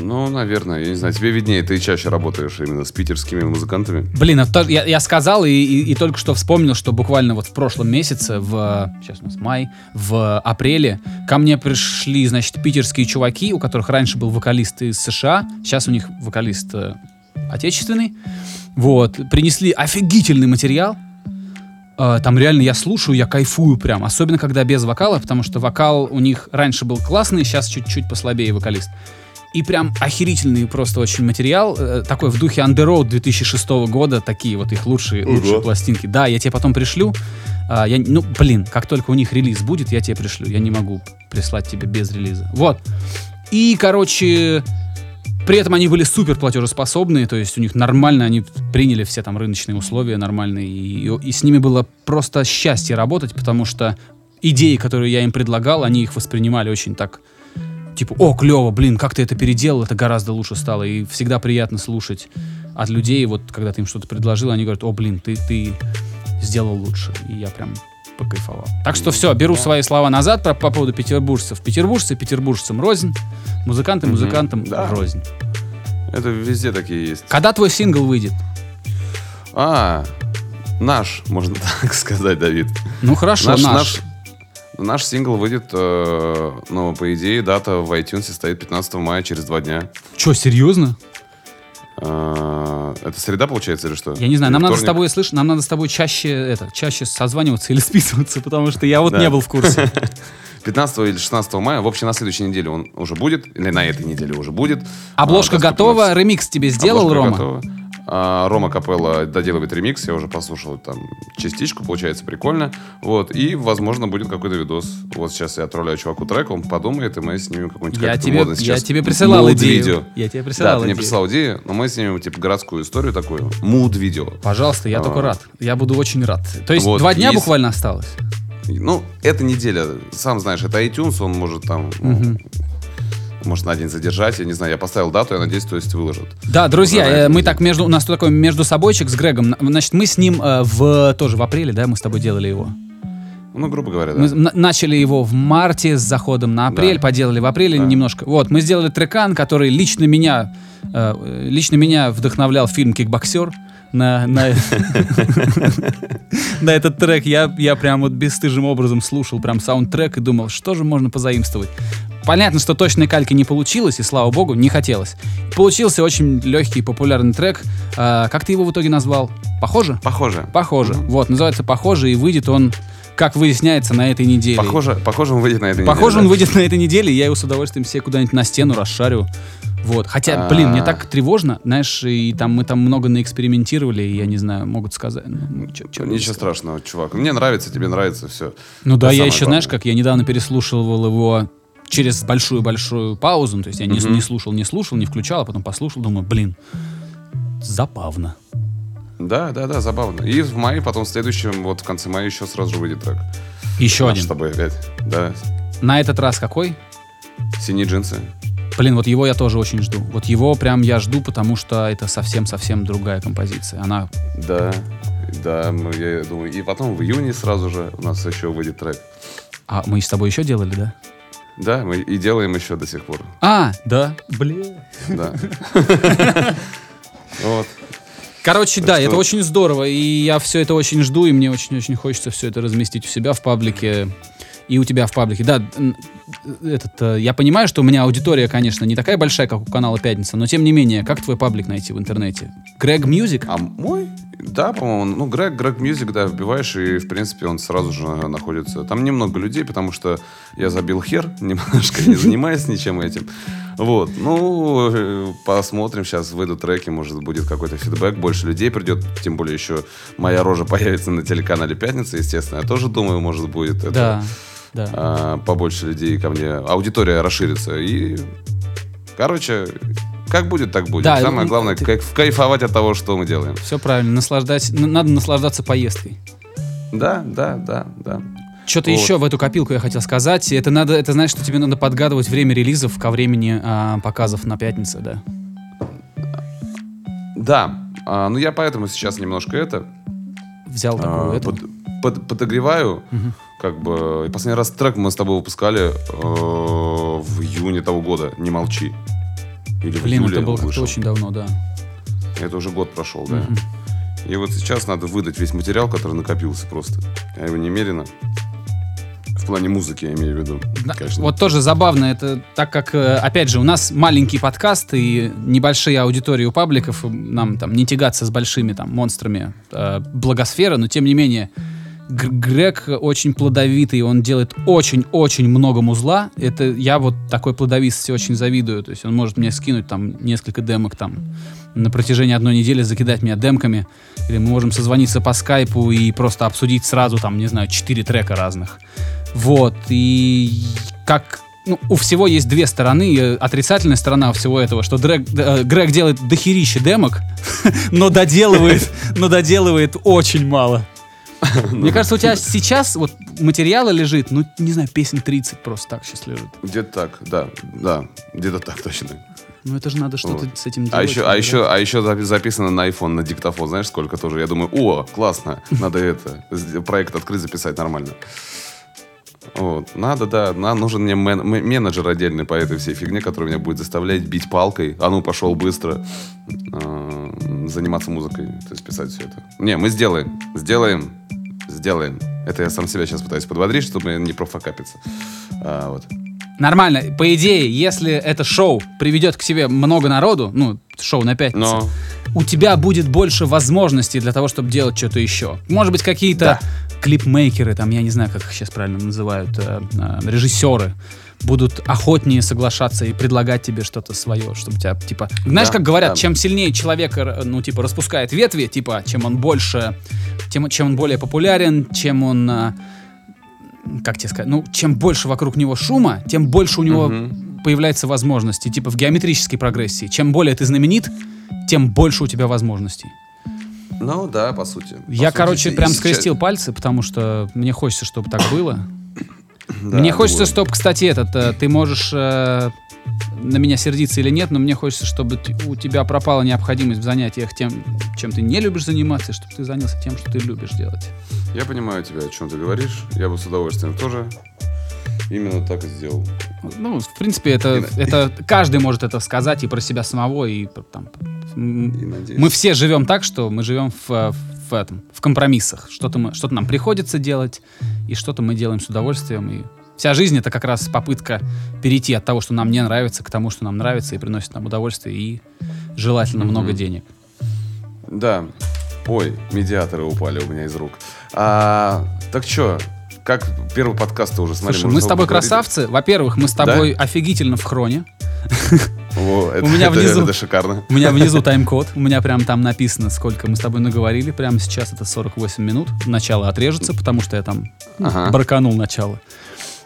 [SPEAKER 3] Ну, наверное, я не знаю, тебе виднее, ты чаще работаешь именно с питерскими музыкантами.
[SPEAKER 2] Блин, а то- я, я сказал и, и- и только что вспомнил, что буквально вот в прошлом месяце, в сейчас у нас май, в апреле, ко мне пришли, значит, питерские чуваки, у которых раньше был вокалист из США, сейчас у них вокалист э, отечественный. Вот, принесли офигительный материал. Э, Там реально я слушаю, я кайфую прям, особенно когда без вокала, потому что вокал у них раньше был классный, сейчас чуть-чуть послабее вокалист. И прям охерительный просто очень материал, э, такой в духе Underworld 2006 года, такие вот их лучшие,
[SPEAKER 3] Ого.
[SPEAKER 2] лучшие пластинки. Да, я тебе потом пришлю. А, я, ну, блин, как только у них релиз будет, я тебе пришлю. Я не могу прислать тебе без релиза. Вот. И, короче, при этом они были супер платежеспособные, то есть у них нормально, они приняли все там рыночные условия нормальные, и, и с ними было просто счастье работать, потому что идеи, которые я им предлагал, они их воспринимали очень так, типа, о, клево, блин, как ты это переделал, это гораздо лучше стало, и всегда приятно слушать от людей, вот, когда ты им что-то предложил, они говорят, о, блин, ты, ты сделал лучше, и я прям покайфовал. Так что все, беру свои слова назад по, по поводу петербуржцев. Петербуржцы петербуржцам рознь, музыканты музыкантам
[SPEAKER 3] Да.
[SPEAKER 2] рознь.
[SPEAKER 3] Это везде такие есть.
[SPEAKER 2] Когда твой сингл выйдет?
[SPEAKER 3] А, наш, можно так сказать, Давид.
[SPEAKER 2] Ну хорошо,
[SPEAKER 3] Наш,
[SPEAKER 2] наш.
[SPEAKER 3] наш, наш сингл выйдет, э, ну, по идее, дата в iTunes стоит 15 мая, через два дня.
[SPEAKER 2] Че, серьезно?
[SPEAKER 3] Э, это среда, получается, или что?
[SPEAKER 2] Я не знаю,
[SPEAKER 3] Или
[SPEAKER 2] нам надо с
[SPEAKER 3] вторник?
[SPEAKER 2] тобой, слышь, нам надо с тобой чаще это, чаще созваниваться или списываться, потому что я вот
[SPEAKER 3] Да.
[SPEAKER 2] не был в курсе.
[SPEAKER 3] 15 или 16 мая, в общем, на следующей неделе он уже будет, или на этой неделе уже будет.
[SPEAKER 2] Обложка
[SPEAKER 3] А,
[SPEAKER 2] готова, ремикс тебе сделал,
[SPEAKER 3] Обложка
[SPEAKER 2] Рома?
[SPEAKER 3] готова. А, Рома Капелла доделывает ремикс, я уже послушал там частичку, получается прикольно. Вот, и, возможно, будет какой-то видос. Вот сейчас я отправляю чуваку трек, он подумает, и мы снимем какой-нибудь
[SPEAKER 2] Я
[SPEAKER 3] как-то
[SPEAKER 2] тебе,
[SPEAKER 3] модный
[SPEAKER 2] я
[SPEAKER 3] сейчас
[SPEAKER 2] тебе присылал
[SPEAKER 3] mood
[SPEAKER 2] идею.
[SPEAKER 3] видео.
[SPEAKER 2] Я тебе
[SPEAKER 3] Да,
[SPEAKER 2] присылал
[SPEAKER 3] ты мне
[SPEAKER 2] идею.
[SPEAKER 3] прислал идею, но мы снимем, типа, городскую историю такую, муд видео
[SPEAKER 2] Пожалуйста, я
[SPEAKER 3] А.
[SPEAKER 2] только рад. Я буду очень рад. То есть
[SPEAKER 3] Вот,
[SPEAKER 2] два дня
[SPEAKER 3] есть-
[SPEAKER 2] буквально осталось?
[SPEAKER 3] Ну, эта неделя, сам знаешь, это iTunes, он может там, ну, может на день задержать, я не знаю, я поставил дату, я надеюсь, то есть выложат.
[SPEAKER 2] Да, друзья,
[SPEAKER 3] Уже
[SPEAKER 2] э, мы так между, у нас тут такой между собойчик с Грегом. Значит, мы с ним э, в тоже в апреле, да, мы с тобой делали его.
[SPEAKER 3] Ну, грубо говоря, да.
[SPEAKER 2] Мы на- начали его в марте с заходом на апрель,
[SPEAKER 3] Да.
[SPEAKER 2] поделали в апреле
[SPEAKER 3] Да.
[SPEAKER 2] немножко. Вот, мы сделали трекан, который лично меня, э, лично меня вдохновлял фильм «Кикбоксер». На, на, на этот трек я, я прям вот бесстыжим образом слушал прям саундтрек и думал, что же можно позаимствовать. Понятно, что точной кальки не получилось, и слава богу, не хотелось. Получился очень легкий и популярный трек. А, как ты его в итоге назвал? Похоже?
[SPEAKER 3] Похоже.
[SPEAKER 2] Похоже. Вот, называется «Похоже», и выйдет он, как выясняется, на этой неделе.
[SPEAKER 3] Похоже, похоже, он выйдет на этой
[SPEAKER 2] Похоже,
[SPEAKER 3] неделе.
[SPEAKER 2] он
[SPEAKER 3] да.
[SPEAKER 2] выйдет на этой неделе, и я его с удовольствием себе куда-нибудь на стену расшарю. Вот. Хотя,
[SPEAKER 3] А.
[SPEAKER 2] блин, мне так тревожно, знаешь, и там мы там много наэкспериментировали, и я не знаю, могут сказать. Ну, чё- чё мне
[SPEAKER 3] Ничего
[SPEAKER 2] сказать?
[SPEAKER 3] страшного, чувак. Мне нравится, тебе нравится, все.
[SPEAKER 2] Ну да, я еще, знаешь,
[SPEAKER 3] главное.
[SPEAKER 2] как я недавно переслушивал его через большую-большую паузу, ну, то есть я не, не слушал, не слушал, не включал, а потом послушал, думаю, блин, забавно.
[SPEAKER 3] Да, да, да, забавно. И в мае, потом в следующем, вот в конце мая еще сразу же выйдет трек.
[SPEAKER 2] Еще
[SPEAKER 3] Наш
[SPEAKER 2] один.
[SPEAKER 3] с тобой опять. Да.
[SPEAKER 2] На этот раз какой?
[SPEAKER 3] Синие джинсы.
[SPEAKER 2] Блин, вот его я тоже очень жду. Вот его прям я жду, потому что это совсем-совсем другая композиция. Она
[SPEAKER 3] Да. Да, мы, я думаю. И потом в июне сразу же у нас еще выйдет трек.
[SPEAKER 2] А мы с тобой еще делали, да?
[SPEAKER 3] Да, мы и делаем еще до сих пор.
[SPEAKER 2] А, да. Блин.
[SPEAKER 3] Да. Вот.
[SPEAKER 2] Короче,
[SPEAKER 3] Так
[SPEAKER 2] да,
[SPEAKER 3] что-
[SPEAKER 2] это очень здорово, и я все это очень жду, и мне очень-очень хочется все это разместить у себя в паблике и у тебя в паблике. Да, н- этот, э, я понимаю, что у меня аудитория, конечно, не такая большая, как у канала Пятница, но тем не менее, как твой паблик найти в интернете? Greg Music?
[SPEAKER 3] А мой? Да, по-моему, ну, Greg, Greg Music, да, вбиваешь, и, в принципе, он сразу же находится. Там немного людей, потому что я забил хер, немножко не занимаюсь ничем этим. Вот, ну, э, посмотрим, сейчас выйдут треки, может, будет какой-то фидбэк, больше людей придет, тем более еще моя рожа появится на телеканале «Пятница», естественно, я тоже думаю, может, будет это,
[SPEAKER 2] Да, да.
[SPEAKER 3] а, побольше людей ко мне, аудитория расширится, и, короче, как будет, так будет.
[SPEAKER 2] Да,
[SPEAKER 3] Самое главное,
[SPEAKER 2] ты-
[SPEAKER 3] кайф- кайфовать от того, что мы делаем.
[SPEAKER 2] Все правильно, наслаждать, надо наслаждаться поездкой.
[SPEAKER 3] Да, да, да, да.
[SPEAKER 2] Что-то
[SPEAKER 3] Вот.
[SPEAKER 2] еще в эту копилку я хотел сказать. Это надо, это знаешь, что тебе надо подгадывать время релизов ко времени а, показов на пятнице, да.
[SPEAKER 3] Да, а, ну я поэтому сейчас немножко это
[SPEAKER 2] Взял
[SPEAKER 3] а,
[SPEAKER 2] такую эту.
[SPEAKER 3] под- под- подогреваю.
[SPEAKER 2] Мгм.
[SPEAKER 3] Как бы и последний раз трек мы с тобой выпускали э, в июне того года. Не молчи. Или в
[SPEAKER 2] Блин,
[SPEAKER 3] июле
[SPEAKER 2] это было как-то очень давно, да.
[SPEAKER 3] Это уже год прошел, да.
[SPEAKER 2] Мгм.
[SPEAKER 3] И вот сейчас надо выдать весь материал, который накопился просто. Я его немерено. Плане музыки, я имею в виду.
[SPEAKER 2] Да,
[SPEAKER 3] Конечно.
[SPEAKER 2] Вот тоже забавно, это так как, э, опять же, у нас маленький подкаст и небольшие аудитории у пабликов, нам там не тягаться с большими там монстрами э, благосферы, но тем не менее, Грег очень плодовитый, он делает очень-очень много музла. Это я вот такой плодовитости очень завидую. То есть он может мне скинуть там несколько демок там на протяжении одной недели, закидать меня демками. Или мы можем созвониться по скайпу и просто обсудить сразу там, не знаю, четыре трека разных. Вот, и как ну, у всего есть две стороны. Отрицательная сторона у всего этого, что Дрэг- э, Грег делает дохерище демок, но доделывает, но доделывает очень мало. Мне кажется, у тебя сейчас вот материала лежит, ну, не знаю, песен 30 просто так сейчас лежит.
[SPEAKER 3] Где-то так, да, да, где-то так точно.
[SPEAKER 2] Ну, это же надо что-то
[SPEAKER 3] Вот.
[SPEAKER 2] с этим делать.
[SPEAKER 3] А еще, а еще, а еще запи- записано на iPhone, на диктофон. Знаешь, сколько тоже? Я думаю, о, классно, надо это, проект открыть, записать нормально. Вот. Надо, да, на, нужен мне мен- менеджер отдельный по этой всей фигне, который меня будет заставлять бить палкой. А ну, пошел быстро. э, заниматься музыкой, то есть писать все это. Не, мы сделаем, сделаем, сделаем. Это я сам себя сейчас пытаюсь подбодрить, чтобы не профокапиться. А, вот.
[SPEAKER 2] Нормально. По идее, если это шоу приведет к себе много народу, ну, шоу на пятницу,
[SPEAKER 3] Но
[SPEAKER 2] у тебя будет больше возможностей для того, чтобы делать что-то еще. Может быть, какие-то клипмейкеры, там, я не знаю, как их сейчас правильно называют, э, э, режиссеры, будут охотнее соглашаться и предлагать тебе что-то свое, чтобы тебя, типа... Знаешь,
[SPEAKER 3] Да,
[SPEAKER 2] как говорят,
[SPEAKER 3] да.
[SPEAKER 2] чем сильнее человек, ну, типа, распускает ветви, типа, чем он больше... Тем, чем он более популярен, чем он... э, как тебе сказать? Ну, чем больше вокруг него шума, тем больше у него появляется возможностей, типа в геометрической прогрессии. Чем более ты знаменит, тем больше у тебя возможностей.
[SPEAKER 3] Ну да, по сути. По
[SPEAKER 2] Я,
[SPEAKER 3] сути,
[SPEAKER 2] короче,
[SPEAKER 3] и
[SPEAKER 2] прям
[SPEAKER 3] сейчас-
[SPEAKER 2] скрестил пальцы, потому что мне хочется, чтобы так было.
[SPEAKER 3] Да,
[SPEAKER 2] мне хочется, чтобы, кстати, этот, э, ты можешь э, на меня сердиться или нет, но мне хочется, чтобы у тебя пропала необходимость в занятиях тем, чем ты не любишь заниматься, и чтобы ты занялся тем, что ты любишь делать.
[SPEAKER 3] Я понимаю тебя, о чем ты говоришь. Я бы с удовольствием тоже именно так и сделал.
[SPEAKER 2] Ну, в принципе, это,
[SPEAKER 3] И
[SPEAKER 2] это каждый может это сказать и про себя самого, и там,
[SPEAKER 3] И надеюсь.
[SPEAKER 2] Мы все живем так, что мы живем в, э, в этом, в компромиссах. Что-то, мы, что-то нам приходится делать, и что-то мы делаем с удовольствием. И вся жизнь это как раз попытка перейти от того, что нам не нравится, к тому, что нам нравится и приносит нам удовольствие и желательно много денег.
[SPEAKER 3] Да. Ой, медиаторы упали у меня из рук. А, так что, как первый подкаст уже смотри?
[SPEAKER 2] Слушай, мы с тобой
[SPEAKER 3] поговорили?
[SPEAKER 2] красавцы. Во-первых, мы с тобой офигительно в хроне.
[SPEAKER 3] Во, это,
[SPEAKER 2] У меня
[SPEAKER 3] это-
[SPEAKER 2] внизу-
[SPEAKER 3] это шикарно.
[SPEAKER 2] У меня внизу тайм-код. У меня прям там написано, сколько мы с тобой наговорили. Прямо сейчас это 48 минут. Начало отрежется, потому что я там ну,
[SPEAKER 3] Ага.
[SPEAKER 2] браканул начало.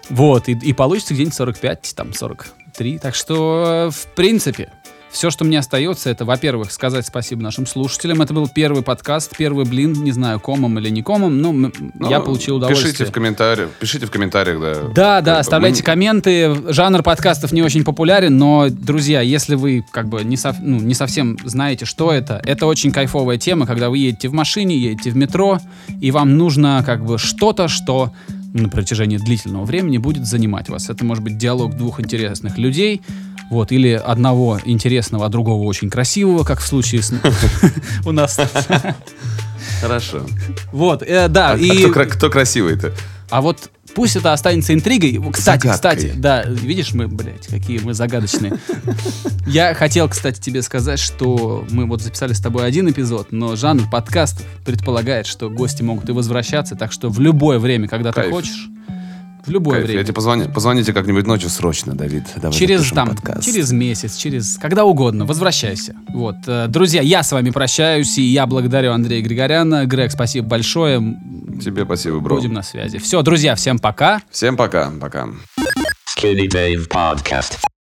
[SPEAKER 2] Вот, и, и получится где-нибудь 45, там 43. Так что, в принципе, все, что мне остается, это, во-первых, сказать спасибо нашим слушателям. Это был первый подкаст, первый блин, не знаю, комом или не комом, но
[SPEAKER 3] Ну,
[SPEAKER 2] я получил удовольствие.
[SPEAKER 3] Пишите в комментариях, пишите в комментариях, да.
[SPEAKER 2] Да, да, оставляйте
[SPEAKER 3] мы-
[SPEAKER 2] комменты. Жанр подкастов не очень популярен, но, друзья, если вы как бы не, сов- ну, не совсем знаете, что это, это очень кайфовая тема, когда вы едете в машине, едете в метро, и вам нужно как бы что-то, что на протяжении длительного времени будет занимать вас. Это может быть диалог двух интересных людей, вот, или одного интересного, а другого очень красивого, как в случае с... у нас.
[SPEAKER 3] Хорошо.
[SPEAKER 2] Вот, э, да,
[SPEAKER 3] А, а
[SPEAKER 2] и...
[SPEAKER 3] кто, кра- кто красивый-то?
[SPEAKER 2] А вот пусть это останется интригой. Кстати,
[SPEAKER 3] Загадкой.
[SPEAKER 2] кстати, да, видишь, мы, блядь, какие мы загадочные. Я хотел, кстати, тебе сказать, что мы вот записали с тобой один эпизод, но жанр подкастов предполагает, что гости могут и возвращаться, так что в любое время, когда ты хочешь, в любое
[SPEAKER 3] Кайф, я
[SPEAKER 2] время.
[SPEAKER 3] тебе позвоню, позвоните как-нибудь ночью срочно, Давид. Давай
[SPEAKER 2] Через там,
[SPEAKER 3] подкаст.
[SPEAKER 2] через месяц, через когда угодно, возвращайся. Вот, э, друзья, я с вами прощаюсь, и я благодарю Андрея Григоряна. Грег, спасибо большое.
[SPEAKER 3] Тебе спасибо, бро.
[SPEAKER 2] Будем на связи. Все, друзья, всем пока.
[SPEAKER 3] Всем пока, пока.
[SPEAKER 1] Skinny Dave Podcast.